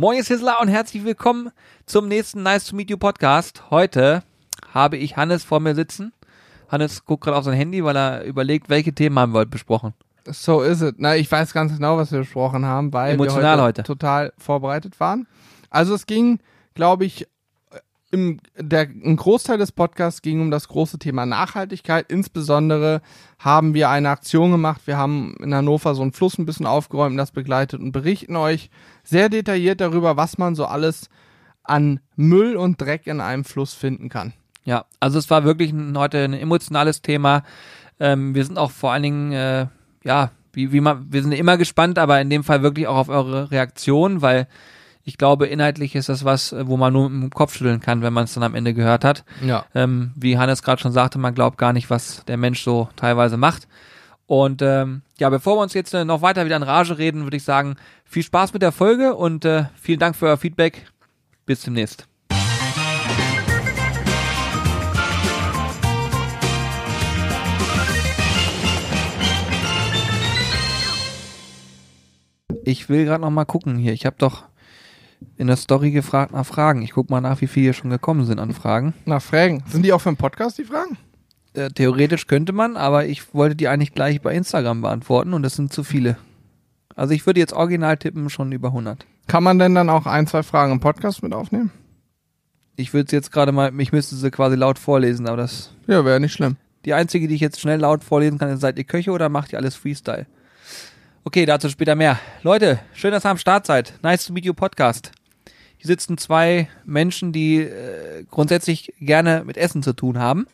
Moin, Sizzler und herzlich willkommen zum nächsten Nice to Meet You Podcast. Heute habe ich Hannes vor mir sitzen. Hannes guckt gerade auf sein Handy, weil er überlegt, welche Themen haben wir heute besprochen. So ist es. Na, ich weiß ganz genau, was wir besprochen haben, weil Emotional wir heute. total vorbereitet waren. Also es ging, glaube ich, im, der, ein Großteil des Podcasts ging um das große Thema Nachhaltigkeit. Insbesondere haben wir eine Aktion gemacht. Wir haben in Hannover so einen Fluss ein bisschen aufgeräumt, das begleitet und berichten euch sehr detailliert darüber, was man so alles an Müll und Dreck in einem Fluss finden kann. Ja, also es war wirklich ein, heute ein emotionales Thema. Ähm, wir sind auch vor allen Dingen, äh, ja, wie, wie man, wir sind immer gespannt, aber in dem Fall wirklich auch auf eure Reaktion, weil ich glaube, inhaltlich ist das was, wo man nur mit dem Kopf schütteln kann, wenn man es dann am Ende gehört hat. Ja. Ähm, wie Hannes gerade schon sagte, man glaubt gar nicht, was der Mensch so teilweise macht. Und ähm, ja, bevor wir uns jetzt äh, noch weiter wieder in Rage reden, würde ich sagen, viel Spaß mit der Folge und äh, vielen Dank für euer Feedback. Bis demnächst. Ich will gerade noch mal gucken hier. Ich habe doch in der Story gefragt nach Fragen. Ich guck mal nach, wie viele hier schon gekommen sind an Fragen. Nach Fragen. Sind die auch für den Podcast, die Fragen? Äh, theoretisch könnte man, aber ich wollte die eigentlich gleich bei Instagram beantworten und das sind zu viele. Also ich würde jetzt original tippen schon über 100. Kann man denn dann auch ein, zwei Fragen im Podcast mit aufnehmen? Ich würde es jetzt gerade mal, ich müsste sie quasi laut vorlesen, aber das, Ja, wäre nicht schlimm. die einzige, die ich jetzt schnell laut vorlesen kann, ist, seid ihr Köche oder macht ihr alles Freestyle? Okay, dazu später mehr. Leute, schön, dass ihr am Start seid. Nice to meet you Podcast. Hier sitzen zwei Menschen, die äh, grundsätzlich gerne mit Essen zu tun haben,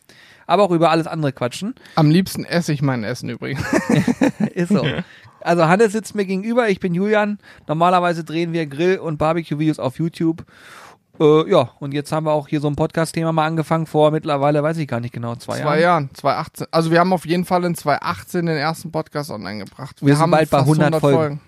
aber auch über alles andere quatschen. Am liebsten esse ich mein Essen übrigens. Ist so. Also Hannes sitzt mir gegenüber, ich bin Julian. Normalerweise drehen wir Grill- und Barbecue-Videos auf YouTube. Äh, ja, und jetzt haben wir auch hier so ein Podcast-Thema mal angefangen vor mittlerweile, weiß ich gar nicht genau, zwei, Zwei Jahren. Jahren, 2018. Also wir haben auf jeden Fall in 2018 den ersten Podcast online gebracht. Wir sind haben bald bei fast 100 Folgen.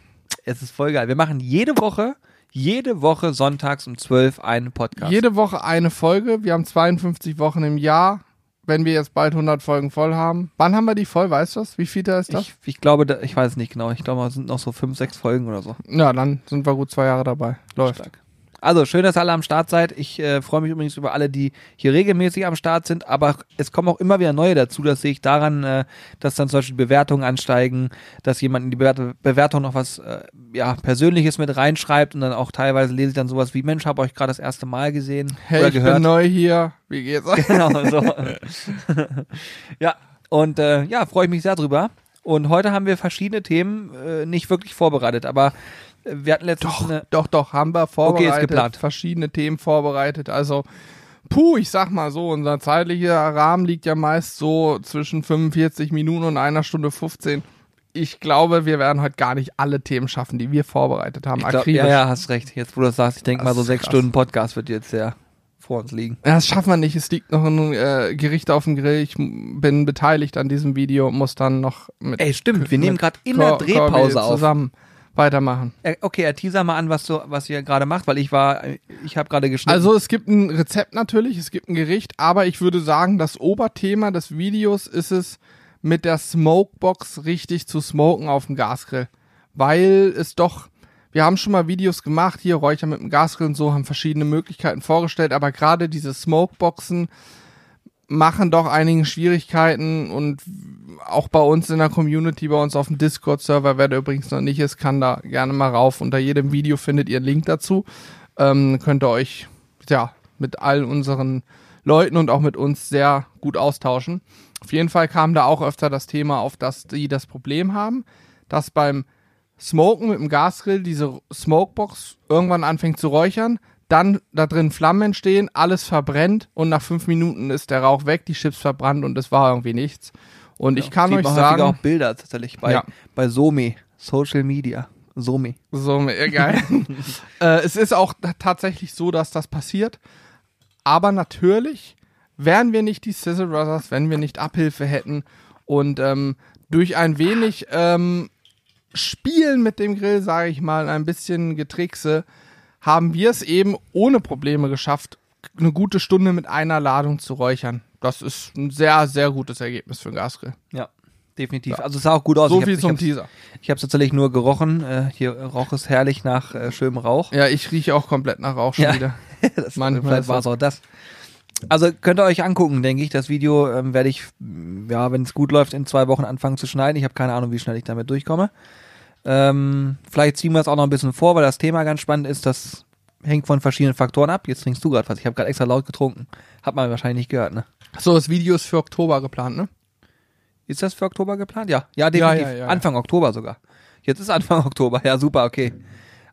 Es ist voll geil. Wir machen jede Woche, jede Woche sonntags um 12 einen Podcast. Jede Woche eine Folge. Wir haben 52 Wochen im Jahr. Wenn wir jetzt bald 100 Folgen voll haben. Wann haben wir die voll? Weißt du das? Wie viel da ist das? ich, ich glaube, da, ich weiß es nicht genau. Ich glaube, es sind noch so fünf, sechs Folgen oder so. Ja, dann sind wir gut zwei Jahre dabei. Läuft. Stark. Also schön, dass ihr alle am Start seid. Ich äh, freue mich übrigens über alle, die hier regelmäßig am Start sind, aber es kommen auch immer wieder neue dazu. Das sehe ich daran, äh, dass dann zum Beispiel Bewertungen ansteigen, dass jemand in die Bewert Bewertung noch was äh, ja, Persönliches mit reinschreibt und dann auch teilweise lese ich dann sowas wie, Mensch, habe euch gerade das erste Mal gesehen Hey, oder ich gehört. bin neu hier. Wie geht's euch? Genau, so. ja, und äh, ja, freue ich mich sehr drüber. Und heute haben wir verschiedene Themen äh, nicht wirklich vorbereitet, aber wir hatten letztens Doch, eine. doch, doch, haben wir vorbereitet. geplant. Verschiedene Themen vorbereitet. Also, puh, ich sag mal so, unser zeitlicher Rahmen liegt ja meist so zwischen 45 Minuten und einer Stunde 15. Ich glaube, wir werden heute gar nicht alle Themen schaffen, die wir vorbereitet haben. Glaub, ja, ja, hast recht. Jetzt, wo du das sagst, ich denke mal, so sechs krass. Stunden Podcast wird jetzt ja vor uns liegen. Ja, Das schaffen wir nicht. Es liegt noch ein äh, Gericht auf dem Grill. Ich bin beteiligt an diesem Video, muss dann noch mit Ey, stimmt, wir nehmen gerade in der Cor- Corby Drehpause auf. zusammen weitermachen. Äh, Okay, er teaser mal an, was du, was ihr gerade macht, weil ich war, ich habe gerade geschnitten. Also es gibt ein Rezept natürlich, es gibt ein Gericht, aber ich würde sagen, das Oberthema des Videos ist es, mit der Smokebox richtig zu smoken auf dem Gasgrill. Weil es doch, wir haben schon mal Videos gemacht, hier Räucher mit dem Gasgrill und so, haben verschiedene Möglichkeiten vorgestellt, aber gerade diese Smokeboxen machen doch einige Schwierigkeiten und auch bei uns in der Community, bei uns auf dem Discord-Server, wer da übrigens noch nicht ist, kann da gerne mal rauf. Unter jedem Video findet ihr einen Link dazu. Ähm, könnt ihr euch ja mit all unseren Leuten und auch mit uns sehr gut austauschen. Auf jeden Fall kam da auch öfter das Thema auf, dass die das Problem haben, dass beim Smoken mit dem Gasgrill diese Smokebox irgendwann anfängt zu räuchern, dann da drin Flammen entstehen, alles verbrennt und nach fünf Minuten ist der Rauch weg, die Chips verbrannt und es war irgendwie nichts. Und ich kann euch sagen, auch Bilder tatsächlich bei, Ja. bei Somi, Social Media. Somi. So, mega geil. äh, es ist auch tatsächlich so, dass das passiert. Aber natürlich wären wir nicht die Sizzle Brothers, wenn wir nicht Abhilfe hätten. Und ähm, durch ein wenig ähm, Spielen mit dem Grill, sage ich mal, ein bisschen Getrickse, haben wir es eben ohne Probleme geschafft, eine gute Stunde mit einer Ladung zu räuchern. Das ist ein sehr, sehr gutes Ergebnis für einen Gasgrill. Ja. definitiv. Also es sah auch gut aus. so ich viel zum ich Teaser. Ich habe es tatsächlich nur gerochen. Äh, hier roch es herrlich nach äh, schönem Rauch. Ja, ich rieche auch komplett nach Rauch schon Ja. wieder. das, Manchmal vielleicht war es auch das. Also könnt ihr euch angucken, denke ich. Das Video ähm, werde ich, ja, wenn es gut läuft, in zwei Wochen anfangen zu schneiden. Ich habe keine Ahnung, wie schnell ich damit durchkomme. Ähm, vielleicht ziehen wir es auch noch ein bisschen vor, weil das Thema ganz spannend ist. Das hängt von verschiedenen Faktoren ab. Jetzt trinkst du gerade was. Ich habe gerade extra laut getrunken. Hat man wahrscheinlich nicht gehört, ne? So, das Video ist für Oktober geplant, ne? Ist das für Oktober geplant? Ja, ja, definitiv. Ja, ja, ja. Anfang Oktober sogar. Jetzt ist Anfang Oktober. Ja, super, okay.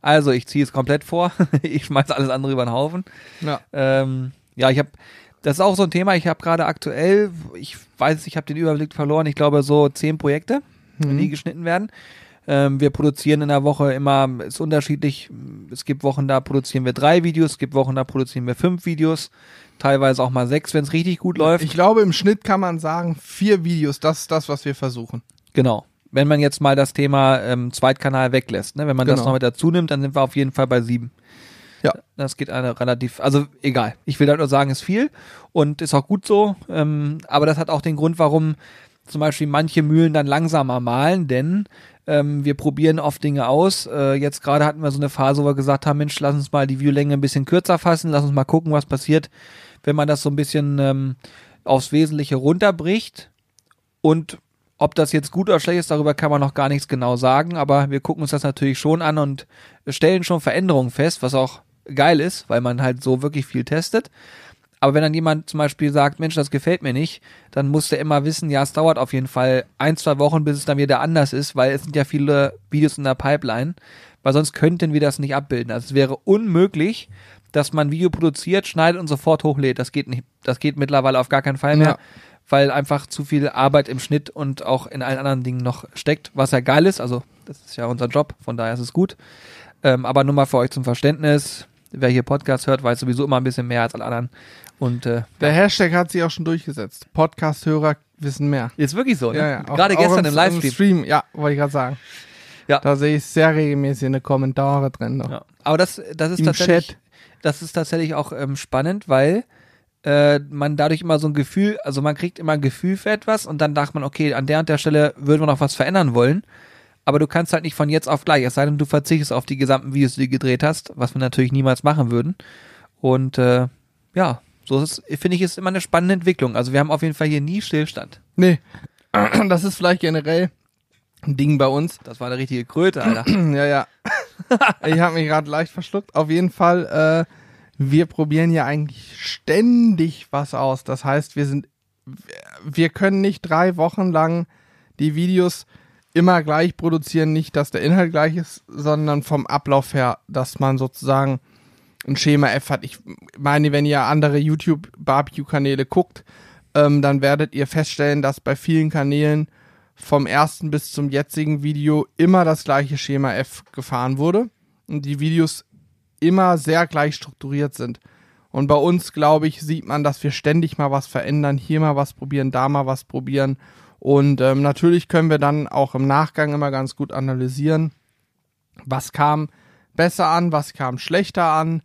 Also, ich ziehe es komplett vor. ich schmeiß alles andere über den Haufen. Ja. Ähm, ja, ich habe, das ist auch so ein Thema. Ich habe gerade aktuell, ich weiß, ich habe den Überblick verloren. Ich glaube so zehn Projekte, Mhm. die geschnitten werden. Ähm, wir produzieren in der Woche immer, ist unterschiedlich. Es gibt Wochen, da produzieren wir drei Videos. Es gibt Wochen, da produzieren wir fünf Videos. Teilweise auch mal sechs, wenn es richtig gut läuft. Ich glaube, im Schnitt kann man sagen, vier Videos, das ist das, was wir versuchen. Genau. Wenn man jetzt mal das Thema ähm, Zweitkanal weglässt, ne? wenn man das Genau. noch mit dazu nimmt, dann sind wir auf jeden Fall bei sieben. Ja. Das geht eine relativ, also egal. Ich will halt nur sagen, ist viel und ist auch gut so. Ähm, aber das hat auch den Grund, warum zum Beispiel manche Mühlen dann langsamer malen, denn ähm, wir probieren oft Dinge aus. Äh, jetzt gerade hatten wir so eine Phase, wo wir gesagt haben, Mensch, lass uns mal die Viewlänge ein bisschen kürzer fassen, lass uns mal gucken, was passiert, wenn man das so ein bisschen ähm, aufs Wesentliche runterbricht. Und ob das jetzt gut oder schlecht ist, darüber kann man noch gar nichts genau sagen, aber wir gucken uns das natürlich schon an und stellen schon Veränderungen fest, was auch geil ist, weil man halt so wirklich viel testet. Aber wenn dann jemand zum Beispiel sagt, Mensch, das gefällt mir nicht, dann muss der immer wissen, ja, es dauert auf jeden Fall ein, zwei Wochen, bis es dann wieder anders ist, weil es sind ja viele Videos in der Pipeline, weil sonst könnten wir das nicht abbilden. Also es wäre unmöglich, dass man ein Video produziert, schneidet und sofort hochlädt. Das geht nicht. Das geht mittlerweile auf gar keinen Fall mehr, Ja. weil einfach zu viel Arbeit im Schnitt und auch in allen anderen Dingen noch steckt, was ja geil ist. Also das ist ja unser Job, von daher ist es gut. Ähm, aber nur mal für euch zum Verständnis. Wer hier Podcast hört, weiß sowieso immer ein bisschen mehr als alle anderen. Und äh, Der Hashtag hat sich auch schon durchgesetzt. Podcast-Hörer wissen mehr. ist wirklich so. Ne? Ja, ja. Auch- Gerade auch gestern im Livestream. Stream, ja, wollte ich gerade sagen. Ja. Da sehe ich sehr regelmäßig in den Kommentare drin. Noch. Ja. Aber das, das ist Im tatsächlich, Chat. das ist tatsächlich auch ähm, spannend, weil äh, man dadurch immer so ein Gefühl, also man kriegt immer ein Gefühl für etwas und dann dachte man, okay, an der und der Stelle würden wir noch was verändern wollen. Aber du kannst halt nicht von jetzt auf gleich, es sei denn, du verzichtest auf die gesamten Videos, die du gedreht hast, was wir natürlich niemals machen würden. Und äh, ja, so finde ich, ist immer eine spannende Entwicklung. Also wir haben auf jeden Fall hier nie Stillstand. Nee. Das ist vielleicht generell ein Ding bei uns. Das war eine richtige Kröte, Alter. ja, ja. ich habe mich gerade leicht verschluckt. Auf jeden Fall, äh, wir probieren ja eigentlich ständig was aus. Das heißt, wir sind, wir können nicht drei Wochen lang die Videos immer gleich produzieren. Nicht, dass der Inhalt gleich ist, sondern vom Ablauf her, dass man sozusagen ein Schema F hat. Ich meine, wenn ihr andere YouTube-Barbecue-Kanäle guckt, ähm, dann werdet ihr feststellen, dass bei vielen Kanälen vom ersten bis zum jetzigen Video immer das gleiche Schema F gefahren wurde und die Videos immer sehr gleich strukturiert sind. Und bei uns, glaube ich, sieht man, dass wir ständig mal was verändern, hier mal was probieren, da mal was probieren. Und ähm, natürlich können wir dann auch im Nachgang immer ganz gut analysieren, was kam besser an, was kam schlechter an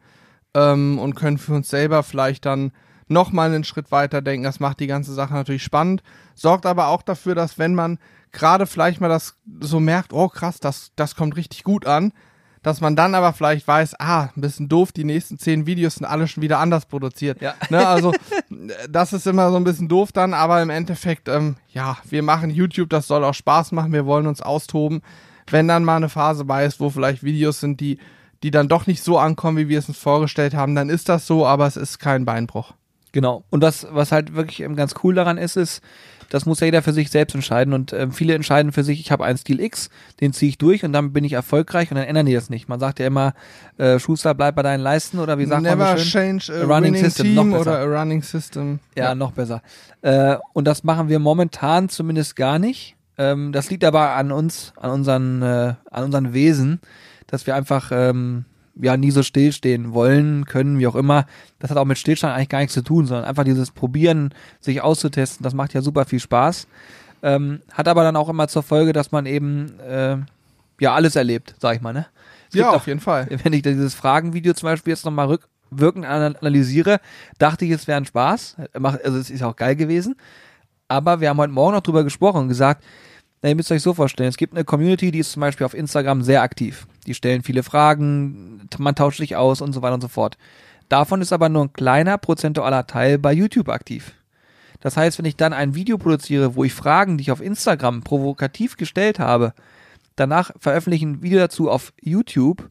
ähm, und können für uns selber vielleicht dann nochmal einen Schritt weiter denken. Das macht die ganze Sache natürlich spannend, sorgt aber auch dafür, dass wenn man gerade vielleicht mal das so merkt, oh krass, das, das kommt richtig gut an, dass man dann aber vielleicht weiß, ah, ein bisschen doof, die nächsten zehn Videos sind alle schon wieder anders produziert. Ja. Ne, also das ist immer so ein bisschen doof dann, aber im Endeffekt, ähm, ja, wir machen YouTube, das soll auch Spaß machen, wir wollen uns austoben. Wenn dann mal eine Phase bei ist, wo vielleicht Videos sind, die, die dann doch nicht so ankommen, wie wir es uns vorgestellt haben, dann ist das so, aber es ist kein Beinbruch. Genau. Und das, was halt wirklich ähm, ganz cool daran ist, ist, das muss ja jeder für sich selbst entscheiden. Und ähm, viele entscheiden für sich, ich habe einen Stil X, den ziehe ich durch und dann bin ich erfolgreich und dann ändern die das nicht. Man sagt ja immer, äh, Schuster, bleib bei deinen Leisten oder wie sagt Never man so schön? change a, A running system, team noch besser. oder a running system. Ja, noch besser. Äh, und das machen wir momentan zumindest gar nicht. Ähm, das liegt aber an uns, an unseren, äh, an unseren Wesen, dass wir einfach ähm, ja nie so stillstehen wollen, können, wie auch immer. Das hat auch mit Stillstand eigentlich gar nichts zu tun, sondern einfach dieses Probieren, sich auszutesten, das macht ja super viel Spaß. Ähm, hat aber dann auch immer zur Folge, dass man eben äh, ja alles erlebt, sag ich mal, ne? Es Ja, auf jeden Fall. wenn ich dieses Fragenvideo zum Beispiel jetzt nochmal rückwirkend anal- analysiere, dachte ich, es wäre ein Spaß. Also es ist auch geil gewesen. Aber wir haben heute Morgen noch drüber gesprochen und gesagt, na, ihr müsst euch so vorstellen, es gibt eine Community, die ist zum Beispiel auf Instagram sehr aktiv. Die stellen viele Fragen, man tauscht sich aus und so weiter und so fort. Davon ist aber nur ein kleiner prozentualer Teil bei YouTube aktiv. Das heißt, wenn ich dann ein Video produziere, wo ich Fragen, die ich auf Instagram provokativ gestellt habe, danach veröffentliche ein Video dazu auf YouTube,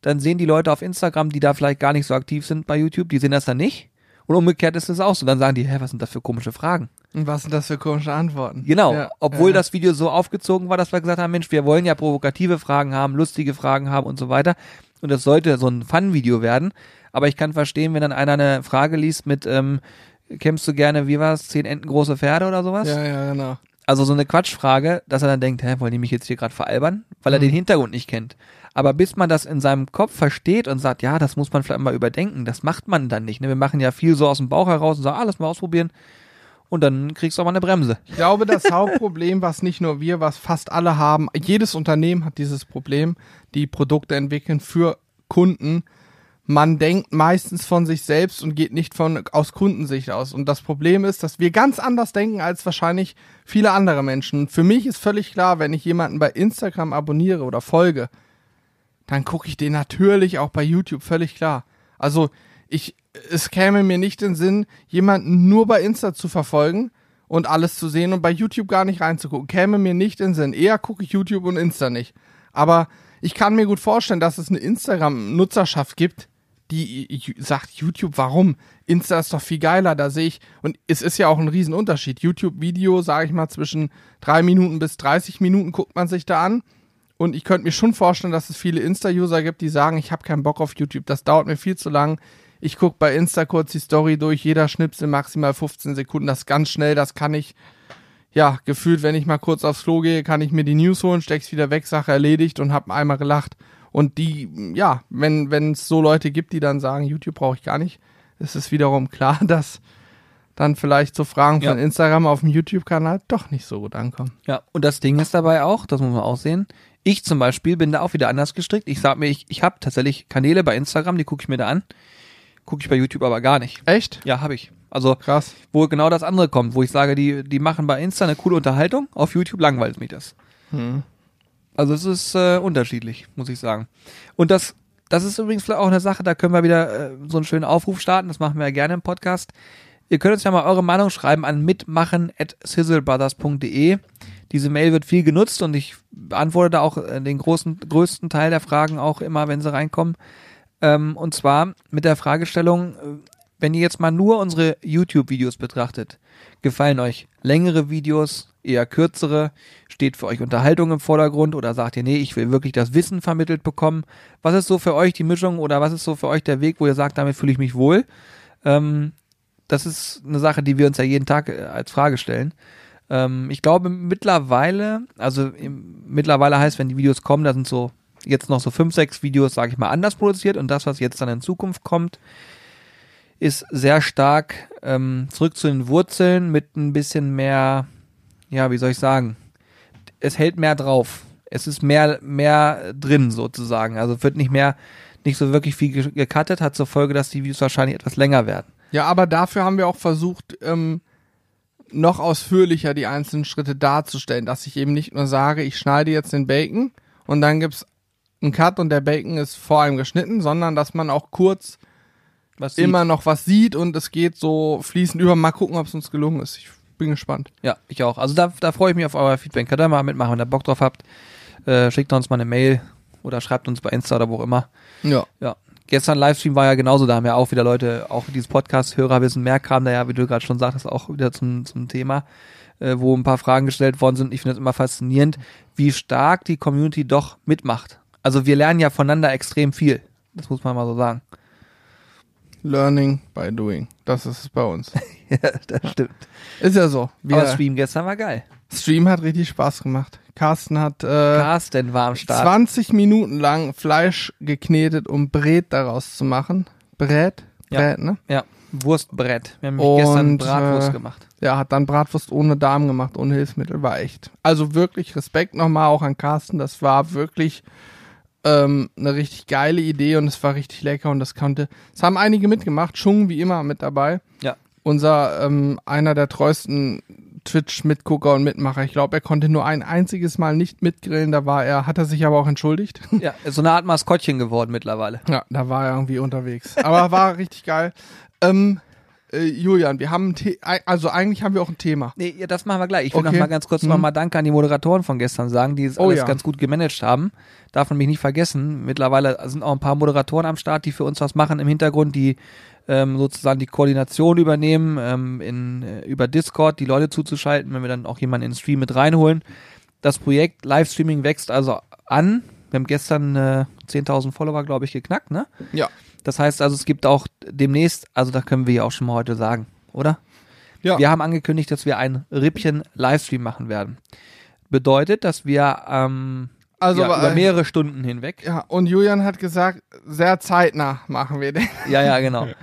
dann sehen die Leute auf Instagram, die da vielleicht gar nicht so aktiv sind bei YouTube, die sehen das dann nicht. Und umgekehrt ist es auch so. Dann sagen die, hä, was sind das für komische Fragen? Und was sind das für komische Antworten? Genau, Ja, obwohl ja. das Video so aufgezogen war, dass wir gesagt haben, Mensch, wir wollen ja provokative Fragen haben, lustige Fragen haben und so weiter. Und das sollte so ein Fun-Video werden. Aber ich kann verstehen, wenn dann einer eine Frage liest mit, ähm, kämpfst du gerne, wie war's, zehn Enten große Pferde oder sowas? Ja, ja, genau. Also so eine Quatschfrage, dass er dann denkt, hä, wollen die mich jetzt hier gerade veralbern? Weil er Mhm. den Hintergrund nicht kennt. Aber bis man das in seinem Kopf versteht und sagt, ja, das muss man vielleicht mal überdenken, das macht man dann nicht. Ne? Wir machen ja viel so aus dem Bauch heraus und sagen, ah, lass mal ausprobieren. Und dann kriegst du mal eine Bremse. Ich glaube, das Hauptproblem, was nicht nur wir, was fast alle haben, jedes Unternehmen hat dieses Problem, die Produkte entwickeln für Kunden. Man denkt meistens von sich selbst und geht nicht von aus Kundensicht aus. Und das Problem ist, dass wir ganz anders denken als wahrscheinlich viele andere Menschen. Für mich ist völlig klar, wenn ich jemanden bei Instagram abonniere oder folge, dann gucke ich den natürlich auch bei YouTube, völlig klar. Also ich, es käme mir nicht in Sinn, jemanden nur bei Insta zu verfolgen und alles zu sehen und bei YouTube gar nicht reinzugucken. Käme mir nicht in den Sinn. Eher gucke ich YouTube und Insta nicht. Aber ich kann mir gut vorstellen, dass es eine Instagram-Nutzerschaft gibt, die sagt, YouTube, warum? Insta ist doch viel geiler, da sehe ich, und es ist ja auch ein Riesenunterschied. YouTube-Video, sage ich mal, zwischen drei Minuten bis 30 Minuten guckt man sich da an. Und ich könnte mir schon vorstellen, dass es viele Insta-User gibt, die sagen, ich habe keinen Bock auf YouTube, das dauert mir viel zu lang. Ich gucke bei Insta kurz die Story durch, jeder Schnipsel maximal 15 Sekunden, das ist ganz schnell, das kann ich, ja, gefühlt, wenn ich mal kurz aufs Klo gehe, kann ich mir die News holen, steck's wieder weg, Sache erledigt und hab einmal gelacht. Und die, ja, wenn wenn es so Leute gibt, die dann sagen, YouTube brauche ich gar nicht, ist es wiederum klar, dass dann vielleicht so Fragen von Ja. Instagram auf dem YouTube-Kanal doch nicht so gut ankommen. Ja, und das Ding ist dabei auch, das muss man auch sehen. Ich zum Beispiel bin da auch wieder anders gestrickt. Ich sag mir, ich, ich habe tatsächlich Kanäle bei Instagram, die gucke ich mir da an. Gucke ich bei YouTube aber gar nicht. Echt? Ja, habe ich. Also, Krass. wo genau das andere kommt, wo ich sage, die, die machen bei Insta eine coole Unterhaltung, auf YouTube langweilt mich das. Hm. Also es ist äh, unterschiedlich, muss ich sagen. Und das, das ist übrigens vielleicht auch eine Sache, da können wir wieder äh, so einen schönen Aufruf starten, das machen wir ja gerne im Podcast. Ihr könnt uns ja mal eure Meinung schreiben an mitmachen.sizzlebrothers.de. Diese Mail wird viel genutzt und ich beantworte da auch äh, den großen, größten Teil der Fragen auch immer, wenn sie reinkommen. Ähm, und zwar mit der Fragestellung, äh, wenn ihr jetzt mal nur unsere YouTube-Videos betrachtet, gefallen euch längere Videos, eher kürzere, steht für euch Unterhaltung im Vordergrund oder sagt ihr, nee, ich will wirklich das Wissen vermittelt bekommen? Was ist so für euch die Mischung oder was ist so für euch der Weg, wo ihr sagt, damit fühle ich mich wohl? Ähm, das ist eine Sache, die wir uns ja jeden Tag äh, als Frage stellen. Ähm, ich glaube mittlerweile, also mittlerweile heißt, wenn die Videos kommen, da sind so jetzt noch so fünf, sechs Videos, sage ich mal, anders produziert und das, was jetzt dann in Zukunft kommt, ist sehr stark ähm, zurück zu den Wurzeln mit ein bisschen mehr, ja, wie soll ich sagen, es hält mehr drauf. Es ist mehr, mehr drin sozusagen. Also wird nicht mehr, nicht so wirklich viel ge- gecuttet, hat zur Folge, dass die Videos wahrscheinlich etwas länger werden. Ja, aber dafür haben wir auch versucht, ähm, noch ausführlicher die einzelnen Schritte darzustellen, dass ich eben nicht nur sage, ich schneide jetzt den Bacon und dann gibt's einen Cut und der Bacon ist vor allem geschnitten, sondern dass man auch kurz immer noch was sieht und es geht so fließend über. Mal gucken, ob es uns gelungen ist. Ich bin gespannt. Ja, ich auch. Also da, da freue ich mich auf euer Feedback. Könnt ihr mal mitmachen, wenn ihr Bock drauf habt. Äh, schickt uns mal eine Mail oder schreibt uns bei Insta oder wo auch immer. Ja. Ja. Gestern Livestream war ja genauso, da haben ja auch wieder Leute, auch dieses Podcast-Hörer wissen mehr kam da ja, wie du gerade schon sagtest, auch wieder zum, zum Thema, äh, wo ein paar Fragen gestellt worden sind. Ich finde es immer faszinierend, wie stark die Community doch mitmacht. Also wir lernen ja voneinander extrem viel. Das muss man mal so sagen. Learning by doing. Das ist es bei uns. ja, das stimmt. Ist ja so. Wir, Aber Stream gestern war geil. Stream hat richtig Spaß gemacht. Carsten hat äh, Carsten war am Start. 20 Minuten lang Fleisch geknetet, um Brät daraus zu machen. Brät? Ja. Brät, ne? Ja, Wurstbrett. Wir haben nämlich Und, gestern Bratwurst äh, gemacht. Ja, hat dann Bratwurst ohne Darm gemacht, ohne Hilfsmittel. War echt. Also wirklich Respekt nochmal auch an Carsten. Das war wirklich ähm, eine richtig geile Idee und es war richtig lecker und das konnte. Es haben einige mitgemacht. Chung wie immer mit dabei. Ja. Unser ähm, einer der treuesten Twitch-Mitgucker und Mitmacher. Ich glaube, er konnte nur ein einziges Mal nicht mitgrillen. Da war er, hat er sich aber auch entschuldigt. Ja, ist so eine Art Maskottchen geworden mittlerweile. Ja, da war er irgendwie unterwegs. Aber war richtig geil. Ähm, äh, Julian, wir haben ein The also eigentlich haben wir auch ein Thema. Nee, ja, das machen wir gleich. Ich will Okay. noch mal ganz kurz Mhm. noch mal Danke an die Moderatoren von gestern sagen, die es Oh alles ja. ganz gut gemanagt haben. Darf man mich nicht vergessen. Mittlerweile sind auch ein paar Moderatoren am Start, die für uns was machen im Hintergrund, die ähm, sozusagen die Koordination übernehmen, ähm, in, äh, über Discord die Leute zuzuschalten, wenn wir dann auch jemanden in den Stream mit reinholen. Das Projekt Livestreaming wächst also an. Wir haben gestern äh, 10.000 Follower, glaube ich, geknackt, ne? Ja. Das heißt also, es gibt auch demnächst, also da können wir ja auch schon mal heute sagen, oder? Ja. Wir haben angekündigt, dass wir einen Rippchen-Livestream machen werden. Bedeutet, dass wir ähm, Also ja, über äh, mehrere Stunden hinweg. ja, und Julian hat gesagt, sehr zeitnah machen wir den. Ja, ja, genau.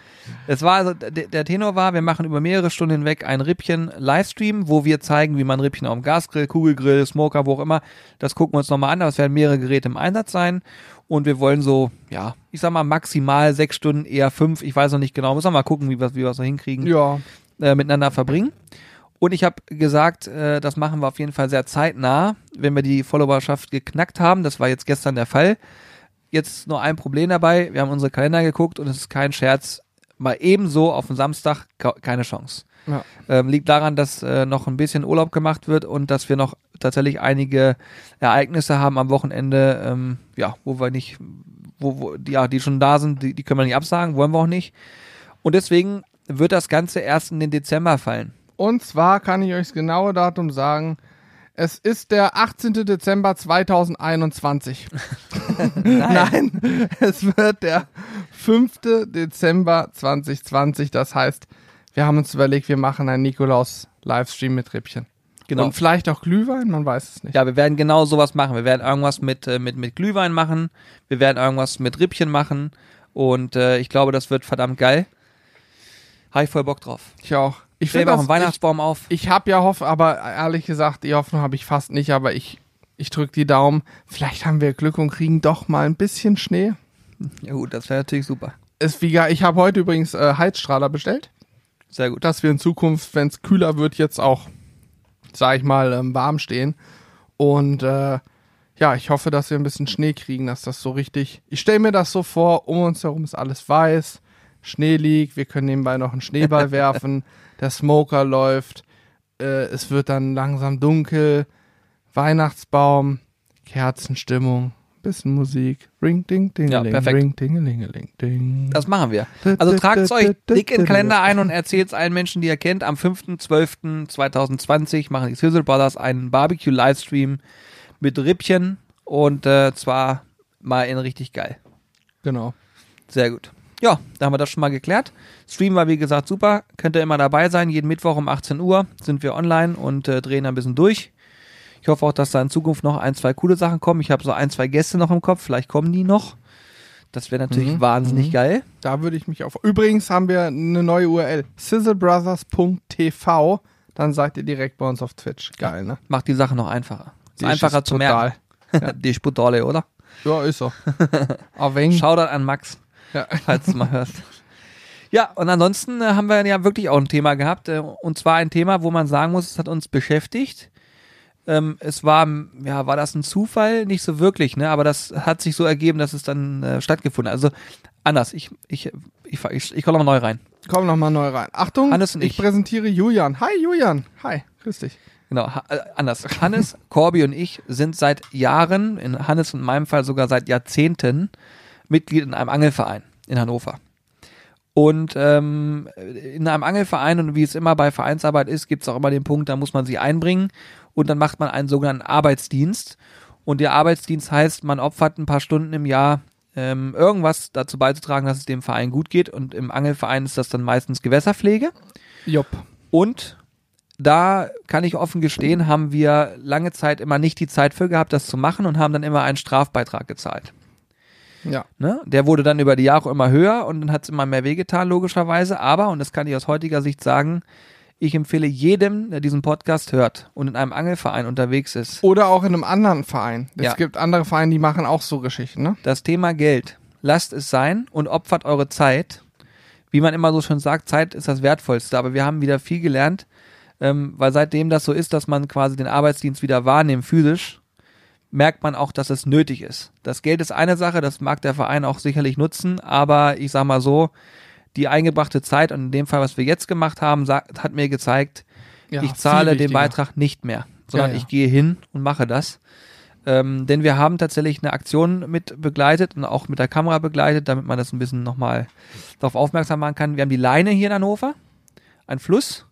Es war also, der, Tenor war, wir machen über mehrere Stunden hinweg einen Rippchen-Livestream, wo wir zeigen, wie man Rippchen auf dem Gasgrill, Kugelgrill, Smoker, wo auch immer, das gucken wir uns nochmal an, aber es werden mehrere Geräte im Einsatz sein und wir wollen so, ja, ich sag mal maximal sechs Stunden, eher fünf, ich weiß noch nicht genau, müssen wir mal gucken, wie wir, wie wir es so hinkriegen. Ja. äh, miteinander verbringen. Und ich habe gesagt, äh, das machen wir auf jeden Fall sehr zeitnah, wenn wir die Followerschaft geknackt haben. Das war jetzt gestern der Fall. Jetzt nur ein Problem dabei. Wir haben unsere Kalender geguckt und es ist kein Scherz. Mal ebenso auf den Samstag keine Chance. Ja. Ähm, liegt daran, dass äh, noch ein bisschen Urlaub gemacht wird und dass wir noch tatsächlich einige Ereignisse haben am Wochenende, ähm, ja, wo wir nicht, wo, wo, die, ja, die schon da sind, die, die können wir nicht absagen, wollen wir auch nicht. Und deswegen wird das Ganze erst in den Dezember fallen. Und zwar kann ich euch das genaue Datum sagen. Es ist der 18. Dezember 2021. Nein, es wird der 5. Dezember 2020. Das heißt, wir haben uns überlegt, wir machen einen Nikolaus-Livestream mit Rippchen. Genau. Und vielleicht auch Glühwein, man weiß es nicht. Ja, wir werden genau sowas machen. Wir werden irgendwas mit, äh, mit, mit Glühwein machen. Wir werden irgendwas mit Rippchen machen. Und äh, ich glaube, das wird verdammt geil. Habe ich voll Bock drauf. Ich auch. Ich wir auch einen Weihnachtsbaum auf. Ich, ich habe ja Hoff, aber ehrlich gesagt, die Hoffnung habe ich fast nicht, aber ich, ich drücke die Daumen. Vielleicht haben wir Glück und kriegen doch mal ein bisschen Schnee. Ja gut, das wäre natürlich super. Ist wie. Ich habe heute übrigens äh, Heizstrahler bestellt, Sehr gut. dass wir in Zukunft, wenn es kühler wird, jetzt auch, sag ich mal, ähm, warm stehen. Und äh, ja, ich hoffe, dass wir ein bisschen Schnee kriegen, dass das so richtig. Ich stelle mir das so vor, um uns herum ist alles weiß, Schnee liegt, wir können nebenbei noch einen Schneeball werfen, der Smoker läuft, äh, es wird dann langsam dunkel, Weihnachtsbaum, Kerzenstimmung, bisschen Musik, ring ding ding Ja, perfekt. ring ding ding. Das machen wir. Also tragt es euch dick in den Kalender ein und erzählt es allen Menschen, die ihr kennt. Am 5.12.2020 machen die Sizzle Brothers einen Barbecue-Livestream mit Rippchen und äh, zwar mal in richtig geil. Genau. Sehr gut. Ja, da haben wir das schon mal geklärt. Stream war wie gesagt super. Könnt ihr immer dabei sein. Jeden Mittwoch um 18 Uhr sind wir online und äh, drehen ein bisschen durch. Ich hoffe auch, dass da in Zukunft noch ein, zwei coole Sachen kommen. Ich habe so ein, zwei Gäste noch im Kopf. Vielleicht kommen die noch. Das wäre natürlich Mhm, wahnsinnig geil. Da würde ich mich auf. Übrigens haben wir eine neue URL. sizzlebrothers.tv. Dann seid ihr direkt bei uns auf Twitch. Geil, ne? Macht die Sache noch einfacher. Ist einfacher ist zu total. merken. Die Sputale, oder? Ja, ist so. Auf wenig. Shoutout an Max, Ja. falls du mal hörst. Ja, und ansonsten äh, haben wir ja wirklich auch ein Thema gehabt. Äh, und zwar ein Thema, wo man sagen muss, es hat uns beschäftigt. Ähm, es war, ja, war das ein Zufall? Nicht so wirklich, ne? Aber das hat sich so ergeben, dass es dann äh, stattgefunden hat. Also anders, ich, ich, ich, ich, ich komme nochmal neu rein. Komm nochmal neu rein. Achtung, Hannes und ich. ich. präsentiere Julian. Hi Julian. Hi, grüß dich. Genau, ha äh, anders. Hannes, Corby und ich sind seit Jahren, in Hannes und meinem Fall sogar seit Jahrzehnten, Mitglied in einem Angelverein in Hannover. Und ähm, in einem Angelverein und wie es immer bei Vereinsarbeit ist, gibt es auch immer den Punkt, da muss man sich einbringen und dann macht man einen sogenannten Arbeitsdienst. Und der Arbeitsdienst heißt, man opfert ein paar Stunden im Jahr ähm, irgendwas dazu beizutragen, dass es dem Verein gut geht. Und im Angelverein ist das dann meistens Gewässerpflege. Jupp. Und da kann ich offen gestehen, haben wir lange Zeit immer nicht die Zeit für gehabt, das zu machen und haben dann immer einen Strafbeitrag gezahlt. Ja. Ne? Der wurde dann über die Jahre immer höher und dann hat es immer mehr wehgetan, logischerweise. Aber, und das kann ich aus heutiger Sicht sagen, ich empfehle jedem, der diesen Podcast hört und in einem Angelverein unterwegs ist, Oder auch in einem anderen Verein. Es Ja. gibt andere Vereine, die machen auch so Geschichten, ne? das Thema Geld, lasst es sein und opfert eure Zeit. Wie man immer so schön sagt, Zeit ist das Wertvollste. Aber wir haben wieder viel gelernt. Ähm, weil seitdem das so ist, dass man quasi den Arbeitsdienst wieder wahrnimmt, physisch, merkt man auch, dass es nötig ist. Das Geld ist eine Sache, das mag der Verein auch sicherlich nutzen, aber ich sag mal so, die eingebrachte Zeit und in dem Fall, was wir jetzt gemacht haben, hat mir gezeigt, Ja, ich zahle den. Beitrag nicht mehr, sondern Ja, ja. ich gehe hin und mache das. Ähm, denn wir haben tatsächlich eine Aktion mit begleitet und auch mit der Kamera begleitet, damit man das ein bisschen nochmal darauf aufmerksam machen kann. Wir haben die Leine hier in Hannover, ein Fluss,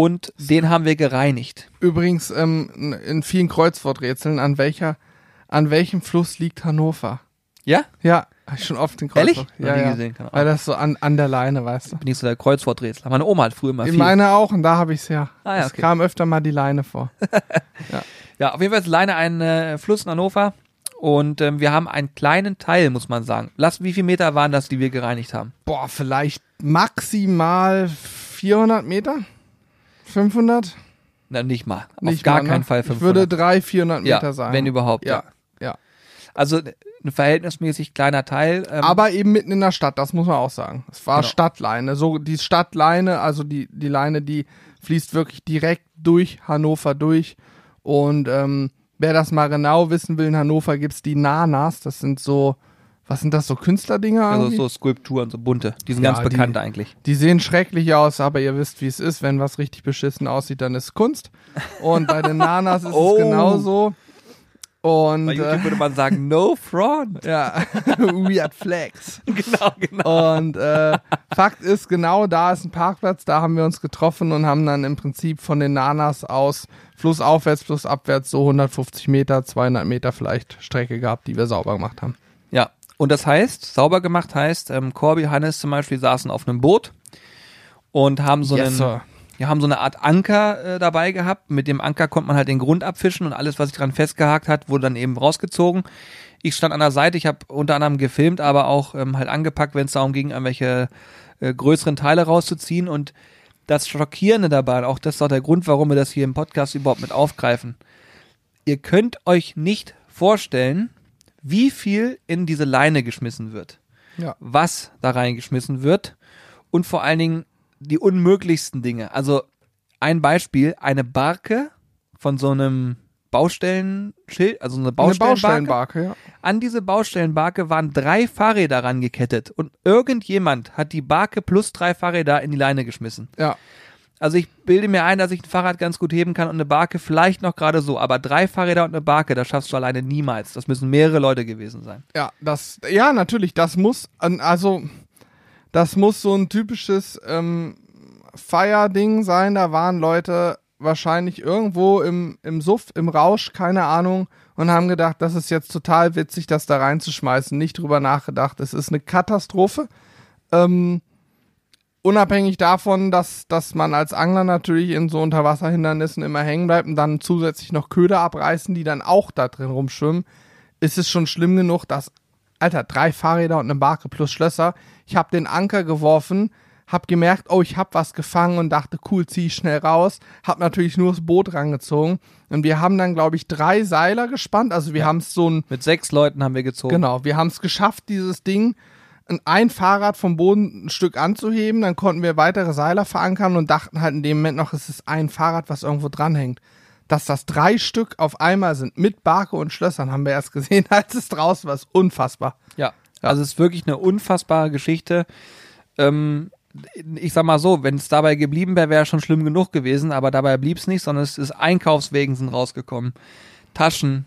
und den haben wir gereinigt. Übrigens ähm, in vielen Kreuzworträtseln, an welcher, an welchem Fluss liegt Hannover? Ja? Ja, hab ich schon oft den Ehrlich? Kreuzwort. Noch Ja, ja. gesehen, Weil das so an, an der Leine, weißt du. Bin ich so der Kreuzworträtsel. Meine Oma hat früher immer Ich viel. meine auch, und da habe ich es ja. Ah, ja, es okay. kam öfter mal die Leine vor. Ja, auf jeden Fall ist Leine ein äh, Fluss in Hannover. Und ähm, wir haben einen kleinen Teil, muss man sagen. Lass, wie viele Meter waren das, die wir gereinigt haben? Boah, vielleicht maximal 400 Meter? 500? Na, nicht mal. Auf Nicht gar mal, ne? keinen Fall Ich 500. würde 300, 400 ja, Meter sagen. wenn überhaupt, ja. ja. ja. Also ein verhältnismäßig kleiner Teil. Ähm, Aber eben mitten in der Stadt, das muss man auch sagen. Es war Genau. Stadtleine. So die Stadtleine, also die, die Leine, die fließt wirklich direkt durch Hannover durch. Und ähm, wer das mal genau wissen will, in Hannover gibt's die Nanas. Das sind so, was sind das, so Künstlerdinger? also irgendwie? so Skulpturen, so bunte. Die sind Ja, ganz die- bekannt eigentlich. Die sehen schrecklich aus, aber ihr wisst, wie es ist. Wenn was richtig beschissen aussieht, dann ist es Kunst. Und bei den Nanas ist Oh. es genauso. Und Bei äh, YouTube würde man sagen, no front. ja, weird flex. genau, genau. Und äh, Fakt ist, genau da ist ein Parkplatz, da haben wir uns getroffen und haben dann im Prinzip von den Nanas aus flussaufwärts, flussabwärts so 150 Meter, 200 Meter vielleicht Strecke gehabt, die wir sauber gemacht haben. Ja, und das heißt, sauber gemacht heißt, ähm, Corby, Hannes zum Beispiel saßen auf einem Boot und haben so einen, Sir. wir haben so eine Art Anker äh, dabei gehabt. Mit dem Anker konnte man halt den Grund abfischen und alles, was sich dran festgehakt hat, wurde dann eben rausgezogen. Ich stand an der Seite, ich habe unter anderem gefilmt, aber auch ähm, halt angepackt, wenn es darum ging, irgendwelche äh, größeren Teile rauszuziehen. Und das Schockierende dabei, auch das ist auch der Grund, warum wir das hier im Podcast überhaupt mit aufgreifen. Ihr könnt euch nicht vorstellen, wie viel in diese Leine geschmissen wird Ja. was da reingeschmissen wird und vor allen Dingen die unmöglichsten Dinge. Also ein Beispiel, eine Barke von so einem Baustellenschild, also eine Eine Baustellenbarke. Baustellenbarke, ja. An diese Baustellenbarke waren drei Fahrräder rangekettet und irgendjemand hat die Barke plus drei Fahrräder in die Leine geschmissen. Ja. Also ich bilde mir ein, dass ich ein Fahrrad ganz gut heben kann und eine Barke vielleicht noch gerade so, aber drei Fahrräder und eine Barke, das schaffst du alleine niemals. Das müssen mehrere Leute gewesen sein. Ja, das, ja, natürlich, das muss, also, das muss so ein typisches ähm, Feierding sein. Da waren Leute wahrscheinlich irgendwo im, im Suff, im Rausch, keine Ahnung, und haben gedacht, das ist jetzt total witzig, das da reinzuschmeißen. Nicht drüber nachgedacht. Es ist eine Katastrophe. Ähm, unabhängig davon, dass, dass man als Angler natürlich in so Unterwasserhindernissen immer hängen bleibt und dann zusätzlich noch Köder abreißen, die dann auch da drin rumschwimmen, ist es schon schlimm genug, dass, Alter, drei Fahrräder und eine Barke plus Schlösser, ich habe den Anker geworfen, hab gemerkt, oh, ich hab was gefangen und dachte, cool, zieh ich schnell raus, hab natürlich nur das Boot rangezogen. Und wir haben dann, glaube ich, drei Seiler gespannt, also wir haben es so ein Mit sechs Leuten haben wir gezogen. Genau, wir haben es geschafft, dieses Ding, ein- Fahrrad vom Boden ein Stück anzuheben, dann konnten wir weitere Seiler verankern und dachten halt in dem Moment noch, es ist ein Fahrrad, was irgendwo dranhängt. Dass das drei Stück auf einmal sind, mit Barke und Schlössern, haben wir erst gesehen, als es draußen war. Ist unfassbar. Ja, also es ist wirklich eine unfassbare Geschichte. Ähm, ich sag mal so, wenn es dabei geblieben wäre, wäre schon schlimm genug gewesen, aber dabei blieb es nicht, sondern es ist Einkaufswegen sind rausgekommen. Taschen,